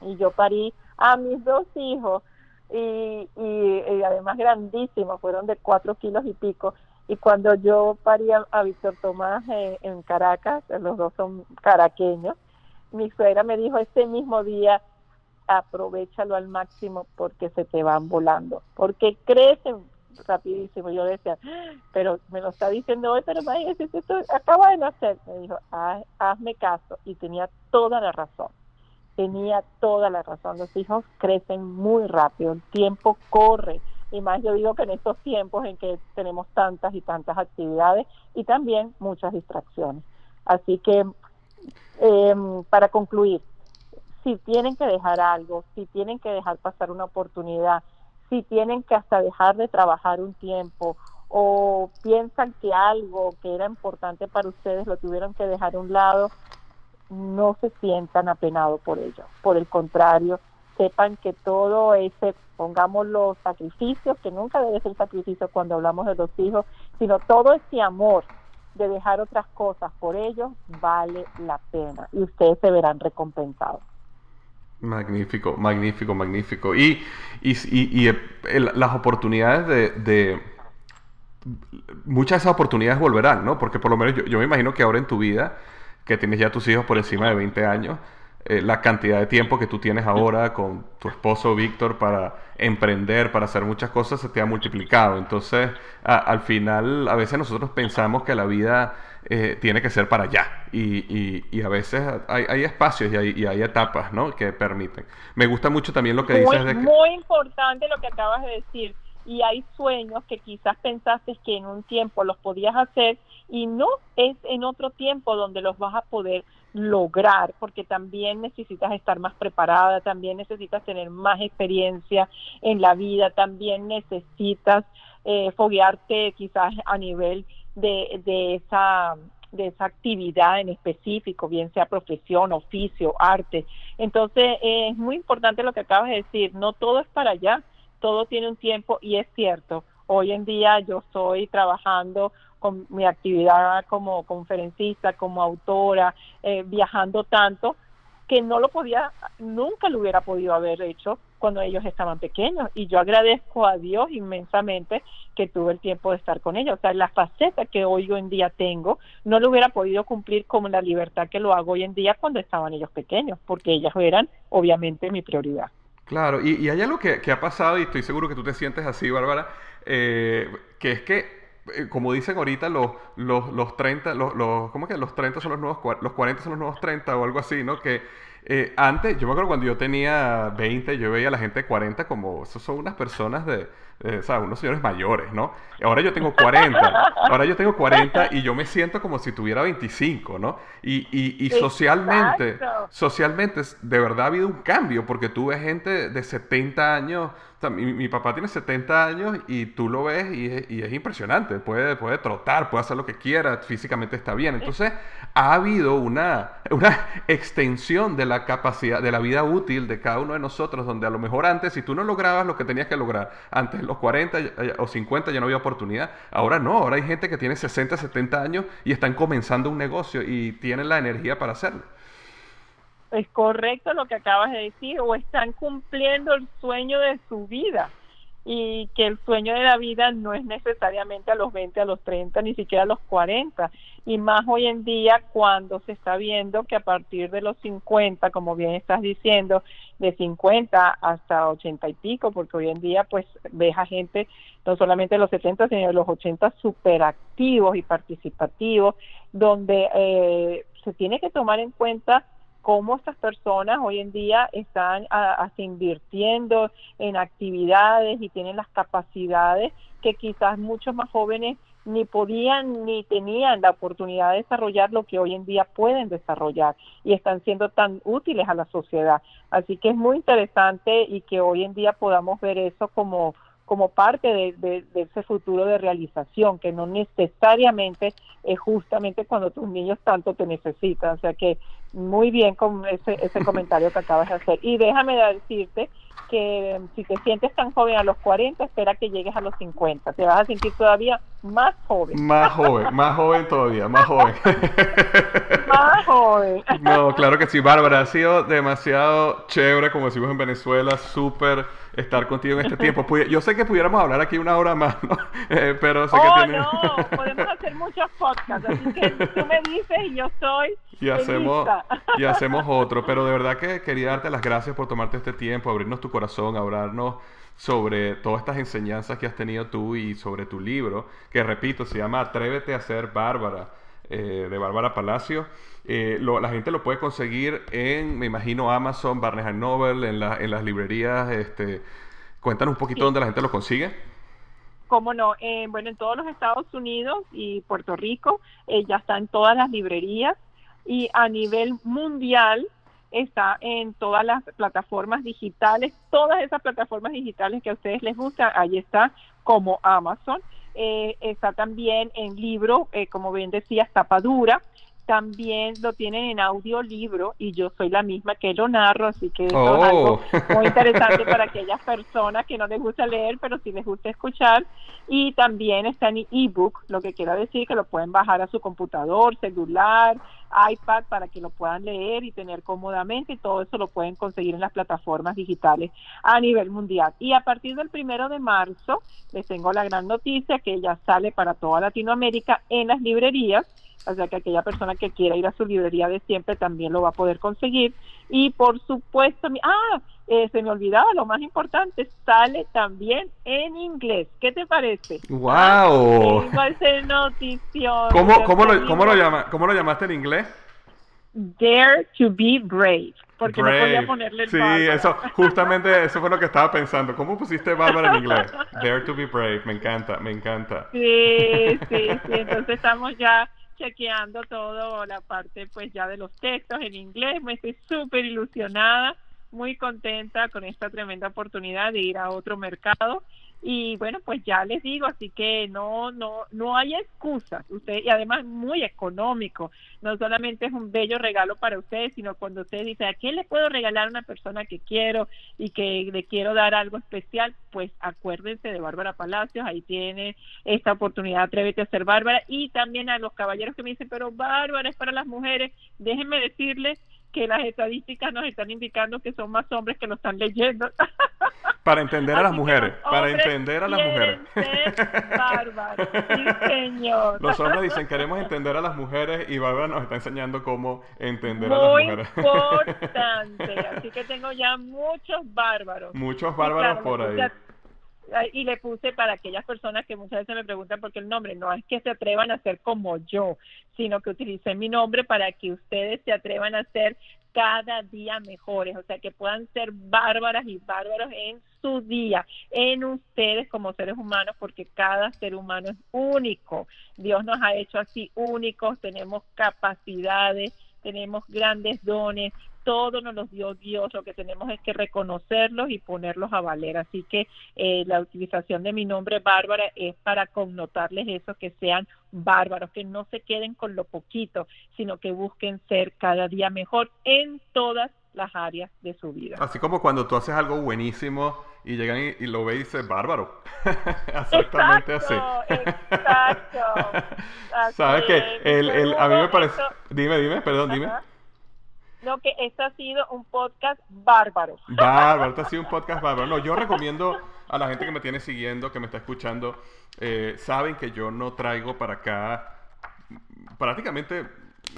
y yo parí a mis dos hijos, y, y, además grandísimos, fueron de cuatro kilos y pico, y cuando yo parí a, Víctor Tomás en, Caracas, los dos son caraqueños, mi suegra me dijo este mismo día, aprovechalo al máximo porque se te van volando, porque crecen rapidísimo. Yo decía, pero me lo está diciendo hoy, pero esto acaba de nacer. Me dijo, hazme caso. Y tenía toda la razón. Tenía toda la razón. Los hijos crecen muy rápido, el tiempo corre. Y más yo digo que en estos tiempos en que tenemos tantas y tantas actividades y también muchas distracciones. Así que, em, para concluir, si tienen que dejar algo, si tienen que dejar pasar una oportunidad, si tienen que hasta dejar de trabajar un tiempo o piensan que algo que era importante para ustedes lo tuvieron que dejar a un lado, no se sientan apenados por ello. Por el contrario, sepan que todo ese, pongamos los sacrificios, que nunca debe ser sacrificio cuando hablamos de los hijos, sino todo ese amor de dejar otras cosas por ellos vale la pena y ustedes se verán recompensados. Magnífico, magnífico, magnífico. Y, y, las oportunidades de, Muchas de esas oportunidades volverán, ¿no? Porque por lo menos yo, me imagino que ahora en tu vida, que tienes ya tus hijos por encima de 20 años, eh, la cantidad de tiempo que tú tienes ahora con tu esposo Víctor para emprender, para hacer muchas cosas, se te ha multiplicado. Entonces, al final, a veces nosotros pensamos que la vida eh, tiene que ser para allá. Y, y, a veces hay, hay espacios y hay, y hay, etapas ¿no? que permiten. Me gusta mucho también lo que dices de que... Muy importante lo que acabas de decir. Y hay sueños que quizás pensaste que en un tiempo los podías hacer y no es en otro tiempo donde los vas a poder lograr, porque también necesitas estar más preparada, también necesitas tener más experiencia en la vida, también necesitas eh, foguearte quizás a nivel de, de, esa de esa actividad en específico, bien sea profesión, oficio, arte. Entonces, eh, es muy importante lo que acabas de decir, no todo es para allá, todo tiene un tiempo y es cierto. Hoy en día yo estoy trabajando mi actividad como conferencista, como autora, eh, viajando tanto, que no lo podía, nunca lo hubiera podido haber hecho cuando ellos estaban pequeños. Y yo agradezco a Dios inmensamente que tuve el tiempo de estar con ellos. O sea, la faceta que hoy en día tengo, no lo hubiera podido cumplir con la libertad que lo hago hoy en día cuando estaban ellos pequeños, porque ellas eran obviamente mi prioridad. Claro, y, hay algo que, ha pasado, y estoy seguro que tú te sientes así, Bárbara, eh, que es que eh, como dicen ahorita, los, los, los 30, los, los, ¿cómo que los 30 son los nuevos, los 40 son los nuevos 30 o algo así, ¿no? Que eh, antes, yo me acuerdo cuando yo tenía 20, yo veía a la gente de 40 como, esos son unas personas de, o sea, unos señores mayores, ¿no? Ahora yo tengo 40, ahora yo tengo 40 y yo me siento como si tuviera 25, ¿no? Y, y, y socialmente, socialmente, de verdad ha habido un cambio, porque tú ves gente de 70 años, mi, papá tiene 70 años y tú lo ves y es, y es, impresionante. Puede, puede trotar, puede hacer lo que quiera, físicamente está bien. Entonces, ha habido una, una extensión de la capacidad, de la vida útil de cada uno de nosotros, donde a lo mejor antes, si tú no lograbas lo que tenías que lograr antes de los 40 o 50 ya no había oportunidad. Ahora no, ahora hay gente que tiene 60, 70 años y están comenzando un negocio y tienen la energía para hacerlo. Es correcto lo que acabas de decir, o están cumpliendo el sueño de su vida y que el sueño de la vida no es necesariamente a los 20, a los 30, ni siquiera a los 40. Y más hoy en día cuando se está viendo que a partir de los 50, como bien estás diciendo, de 50 hasta 80 y pico, porque hoy en día pues ves a gente no solamente de los 70, sino de los 80 superactivos y participativos, donde eh, se tiene que tomar en cuenta cómo estas personas hoy en día están hasta invirtiendo en actividades y tienen las capacidades que quizás muchos más jóvenes ni podían ni tenían la oportunidad de desarrollar lo que hoy en día pueden desarrollar y están siendo tan útiles a la sociedad. Así que es muy interesante y que hoy en día podamos ver eso como como parte de, ese futuro de realización, que no necesariamente es justamente cuando tus niños tanto te necesitan. O sea que muy bien con ese, ese comentario que acabas de hacer. Y déjame decirte que si te sientes tan joven a los 40, espera que llegues a los 50. Te vas a sentir todavía más joven. Más joven, más joven todavía, más joven. más joven. No, claro que sí, Bárbara. Ha sido demasiado chévere, como decimos en Venezuela, súper estar contigo en este tiempo. Yo sé que pudiéramos hablar aquí una hora más, ¿no? Eh, pero sé que oh, tiene... no, podemos hacer muchos podcasts, así que tú me dices y yo estoy y hacemos y hacemos otro, pero de verdad que quería darte las gracias por tomarte este tiempo, abrirnos tu corazón, hablarnos sobre todas estas enseñanzas que has tenido tú y sobre tu libro, que repito, se llama Atrévete a ser Bárbara, eh, de Bárbara Palacio. Eh, la gente lo puede conseguir en, me imagino, Amazon, Barnes Noble, en, en las librerías. Este, cuéntanos un poquito dónde la gente lo consigue. Cómo no, eh, bueno, en todos los Estados Unidos y Puerto Rico eh, ya está en todas las librerías y a nivel mundial está en todas las plataformas digitales, todas esas plataformas digitales que a ustedes les gusta, ahí está como Amazon, está también en libro, como bien decía, tapadura, también lo tienen en audiolibro y yo soy la misma que lo narro, así que eso es algo oh. muy interesante para aquellas personas que no les gusta leer, pero sí les gusta escuchar. Y también está en ebook, lo que quiere decir que lo pueden bajar a su computador, celular, iPad para que lo puedan leer y tener cómodamente y todo eso lo pueden conseguir en las plataformas digitales a nivel mundial. Y a partir del primero de marzo les tengo la gran noticia que ya sale para toda Latinoamérica en las librerías o sea que aquella persona que quiera ir a su librería de siempre también lo va a poder conseguir. Y por supuesto, ah, eh, se me olvidaba lo más importante, sale también en inglés. ¿Qué te parece? ¡Wow! Ah, notición. ¿Cómo, cómo, lo, cómo, lo llama, ¿Cómo lo llamaste en inglés? Dare to be brave. Porque no podía ponerle Sí, eso, justamente eso fue lo que estaba pensando. ¿Cómo pusiste Bárbara en inglés? Dare to be brave, me encanta, me encanta. Sí, sí, sí. Entonces estamos ya chequeando todo la parte pues ya de los textos en inglés. Me estoy súper ilusionada, muy contenta con esta tremenda oportunidad de ir a otro mercado y bueno pues ya les digo así que no no no hay excusas. Usted y además muy económico. No solamente es un bello regalo para ustedes sino cuando usted dice a quién le puedo regalar a una persona que quiero y que le quiero dar algo especial pues acuérdense de Bárbara Palacios ahí tiene esta oportunidad atrévete a ser Bárbara. Y también a los caballeros que me dicen pero Bárbara es para las mujeres. Déjenme decirles que las estadísticas nos están indicando que son más hombres que lo están leyendo. Para entender a las mujeres, para entender a las mujeres. Bárbaro, sí, señor. Los hombres dicen, queremos entender a las mujeres y Bárbara nos está enseñando cómo entender a las mujeres. Muy importante, así que tengo ya muchos bárbaros. Muchos bárbaros por ahí y le puse para aquellas personas que muchas veces me preguntan por qué el nombre, no es que se atrevan a ser como yo, sino que utilicé mi nombre para que ustedes se atrevan a ser cada día mejores, o sea, que puedan ser bárbaras y bárbaros en su día, en ustedes como seres humanos, porque cada ser humano es único. Dios nos ha hecho así únicos, tenemos capacidades, tenemos grandes dones, todo nos los dio Dios, lo que tenemos es que reconocerlos y ponerlos a valer. Así que eh, la utilización de mi nombre Bárbara es para connotarles eso, que sean bárbaros, que no se queden con lo poquito, sino que busquen ser cada día mejor en todas las áreas de su vida. Así como cuando tú haces algo buenísimo y llegan y, lo ve y dice, bárbaro. Exactamente así. Exacto. Sabes que el, el, a mí me parece... Dime, dime, perdón, dime. No, que este ha sido un podcast bárbaro. Bárbaro, este ha sido un podcast bárbaro. No, yo recomiendo a la gente que me tiene siguiendo, que me está escuchando, eh, saben que yo no traigo para acá prácticamente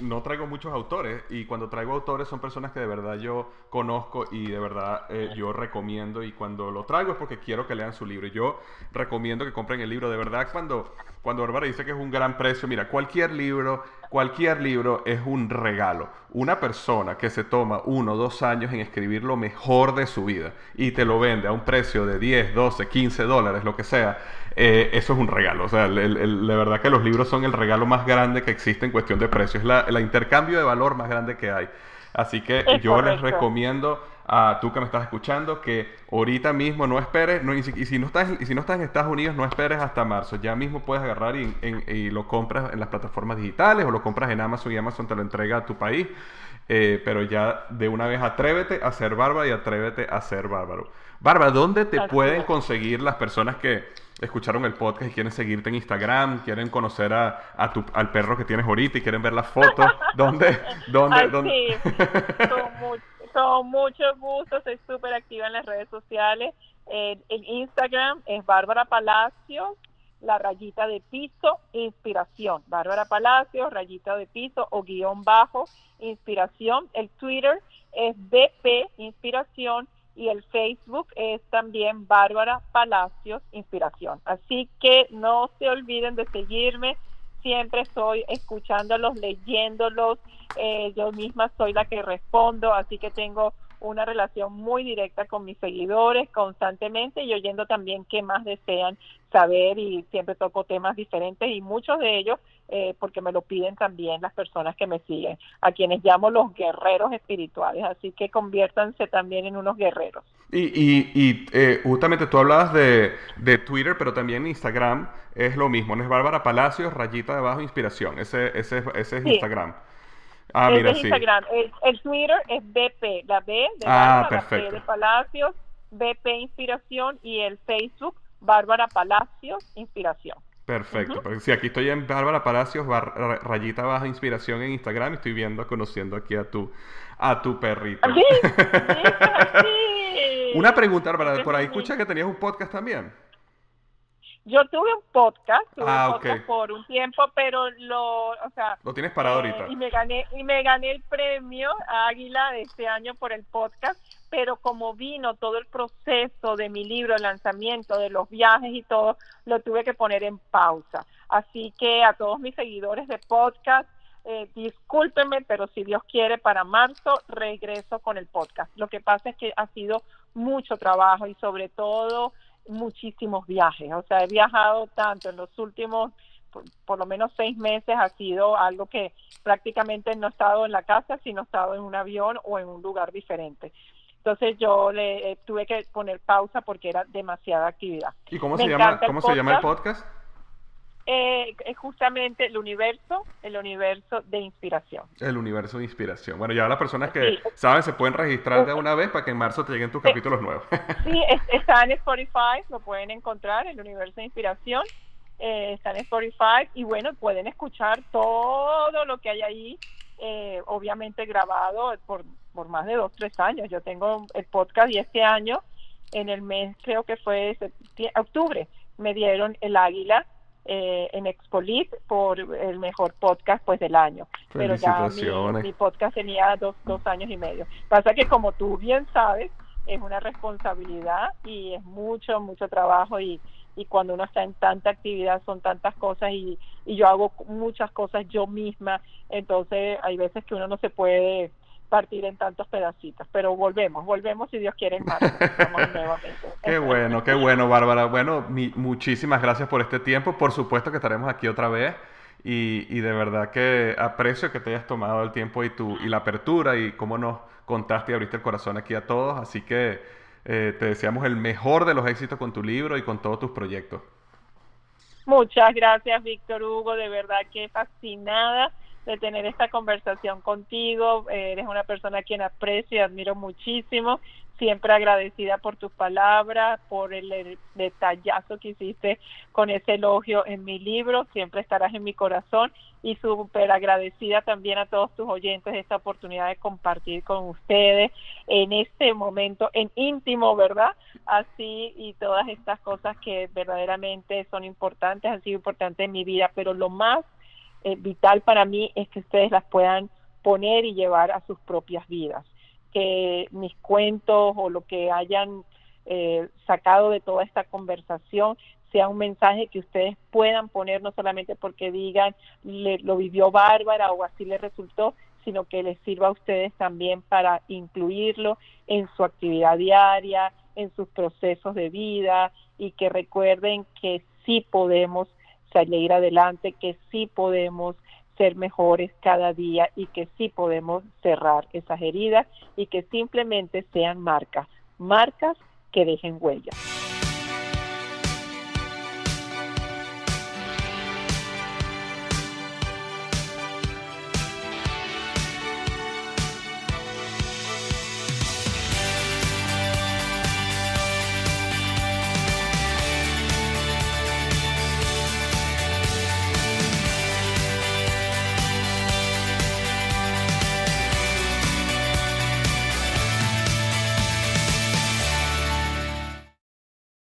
no traigo muchos autores y cuando traigo autores son personas que de verdad yo conozco y de verdad eh, yo recomiendo y cuando lo traigo es porque quiero que lean su libro. Y yo recomiendo que compren el libro. De verdad cuando cuando Bárbara dice que es un gran precio mira cualquier libro cualquier libro es un regalo. Una persona que se toma uno o dos años en escribir lo mejor de su vida y te lo vende a un precio de 10 12 15 dólares lo que sea eh, eso es un regalo. O sea, la verdad que los libros son el regalo más grande que existe en cuestión de precios. Es la, intercambio de valor más grande que hay. Así que yo les recomiendo a tú que me estás escuchando que ahorita mismo no esperes, no, y, si, no estás, y si no estás en Estados Unidos, no esperes hasta marzo. Ya mismo puedes agarrar y, lo compras en las plataformas digitales o lo compras en Amazon y Amazon te lo entrega a tu país. Eh, pero ya de una vez atrévete a ser bárbaro y atrévete a ser bárbaro. Bárbara, ¿dónde te pueden conseguir las personas que escucharon el podcast y quieren seguirte en Instagram, quieren conocer a, a tu, al perro que tienes ahorita y quieren ver las fotos, ¿dónde? dónde, Sí. con, mucho gusto, soy súper activa en las redes sociales. en Instagram es Bárbara Palacios, la rayita de piso, inspiración. Bárbara Palacios, rayita de piso o guion bajo, inspiración. El Twitter es BP, inspiración y el Facebook es también Bárbara Palacios Inspiración. Así que no se olviden de seguirme, siempre estoy escuchándolos, leyéndolos, eh, yo misma soy la que respondo, así que tengo una relación muy directa con mis seguidores constantemente y oyendo también qué más desean saber y siempre toco temas diferentes y muchos de ellos eh, porque me lo piden también las personas que me siguen, a quienes llamo los guerreros espirituales, así que conviértanse también en unos guerreros. Y, y, y eh, justamente tú hablabas de, de, Twitter, pero también Instagram es lo mismo, no es Bárbara Palacios, rayita de abajo, inspiración, ese, ese, ese es Instagram. Ah, mira, sí. Instagram. El, Twitter es BP, la B de ah, Bárbara, la de Palacios, BP Inspiración y el Facebook Bárbara Palacios Inspiración. Perfecto, porque sí, aquí estoy en Bárbara Palacios, rayita baja inspiración en Instagram, y estoy viendo, conociendo aquí a tu, a tu perrito. ¿Sí? Una pregunta, Bárbara, por ahí escucha que tenías un podcast también. Yo tuve un podcast, tuve un ah, podcast por un tiempo, pero lo, o sea, lo tienes parado eh, ahorita. Y me gané y me gané el premio Águila de este año por el podcast, pero como vino todo el proceso de mi libro, el lanzamiento, de los viajes y todo, lo tuve que poner en pausa. Así que a todos mis seguidores de podcast, eh, discúlpenme, pero si Dios quiere, para marzo regreso con el podcast. Lo que pasa es que ha sido mucho trabajo y sobre todo muchísimos viajes, o sea, he viajado tanto en los últimos, por, lo menos seis meses, ha sido algo que prácticamente no he estado en la casa, sino he estado en un avión o en un lugar diferente. Entonces yo le eh, tuve que poner pausa porque era demasiada actividad. ¿Y cómo se llama cómo se llama el podcast? Eh, es justamente el universo, el universo de inspiración. El universo de inspiración. Bueno, ya las personas que saben se pueden registrar de una vez para que en marzo te lleguen tus capítulos nuevos. sí, está en Spotify, lo pueden encontrar, el universo de inspiración. Eh, está en Spotify y bueno, pueden escuchar todo lo que hay ahí, eh, obviamente grabado por, por más de dos, tres años. Yo tengo el podcast y este año, en el mes, creo que fue octubre, me dieron el águila eh, en Expolit por el mejor podcast pues del año. Pero ya mi, podcast tenía dos, dos años y medio. Pasa que como tú bien sabes, es una responsabilidad y es mucho, mucho trabajo y, y cuando uno está en tanta actividad son tantas cosas y, y yo hago muchas cosas yo misma, entonces hay veces que uno no se puede partir en tantos pedacitos. Pero volvemos, volvemos si Dios quiere más. qué bueno, qué bueno, Bárbara. Bueno, muchísimas gracias por este tiempo. Por supuesto que estaremos aquí otra vez. Y, y, de verdad que aprecio que te hayas tomado el tiempo y, tu, y la apertura y cómo nos contaste y abriste el corazón aquí a todos. Así que eh, te deseamos el mejor de los éxitos con tu libro y con todos tus proyectos. Muchas gracias, Víctor Hugo. De verdad que fascinada de tener esta conversación contigo. Eres una persona a quien aprecio y admiro muchísimo. Siempre agradecida por tus palabras, por el, detallazo que hiciste con ese elogio en mi libro. Siempre estarás en mi corazón y súper agradecida también a todos tus oyentes esta oportunidad de compartir con ustedes en este momento en íntimo, ¿verdad? Así y todas estas cosas que verdaderamente son importantes, han sido importantes en mi vida, pero lo más eh, vital para mí es que ustedes las puedan poner y llevar a sus propias vidas. Que mis cuentos o lo que hayan eh, sacado de toda esta conversación sea un mensaje que ustedes puedan poner no solamente porque digan lo vivió Bárbara o así le resultó, sino que les sirva a ustedes también para incluirlo en su actividad diaria, en sus procesos de vida y que recuerden que sí podemos salir adelante, que sí podemos ser mejores cada día y que sí podemos cerrar esas heridas y que simplemente sean marcas, marcas que dejen huellas.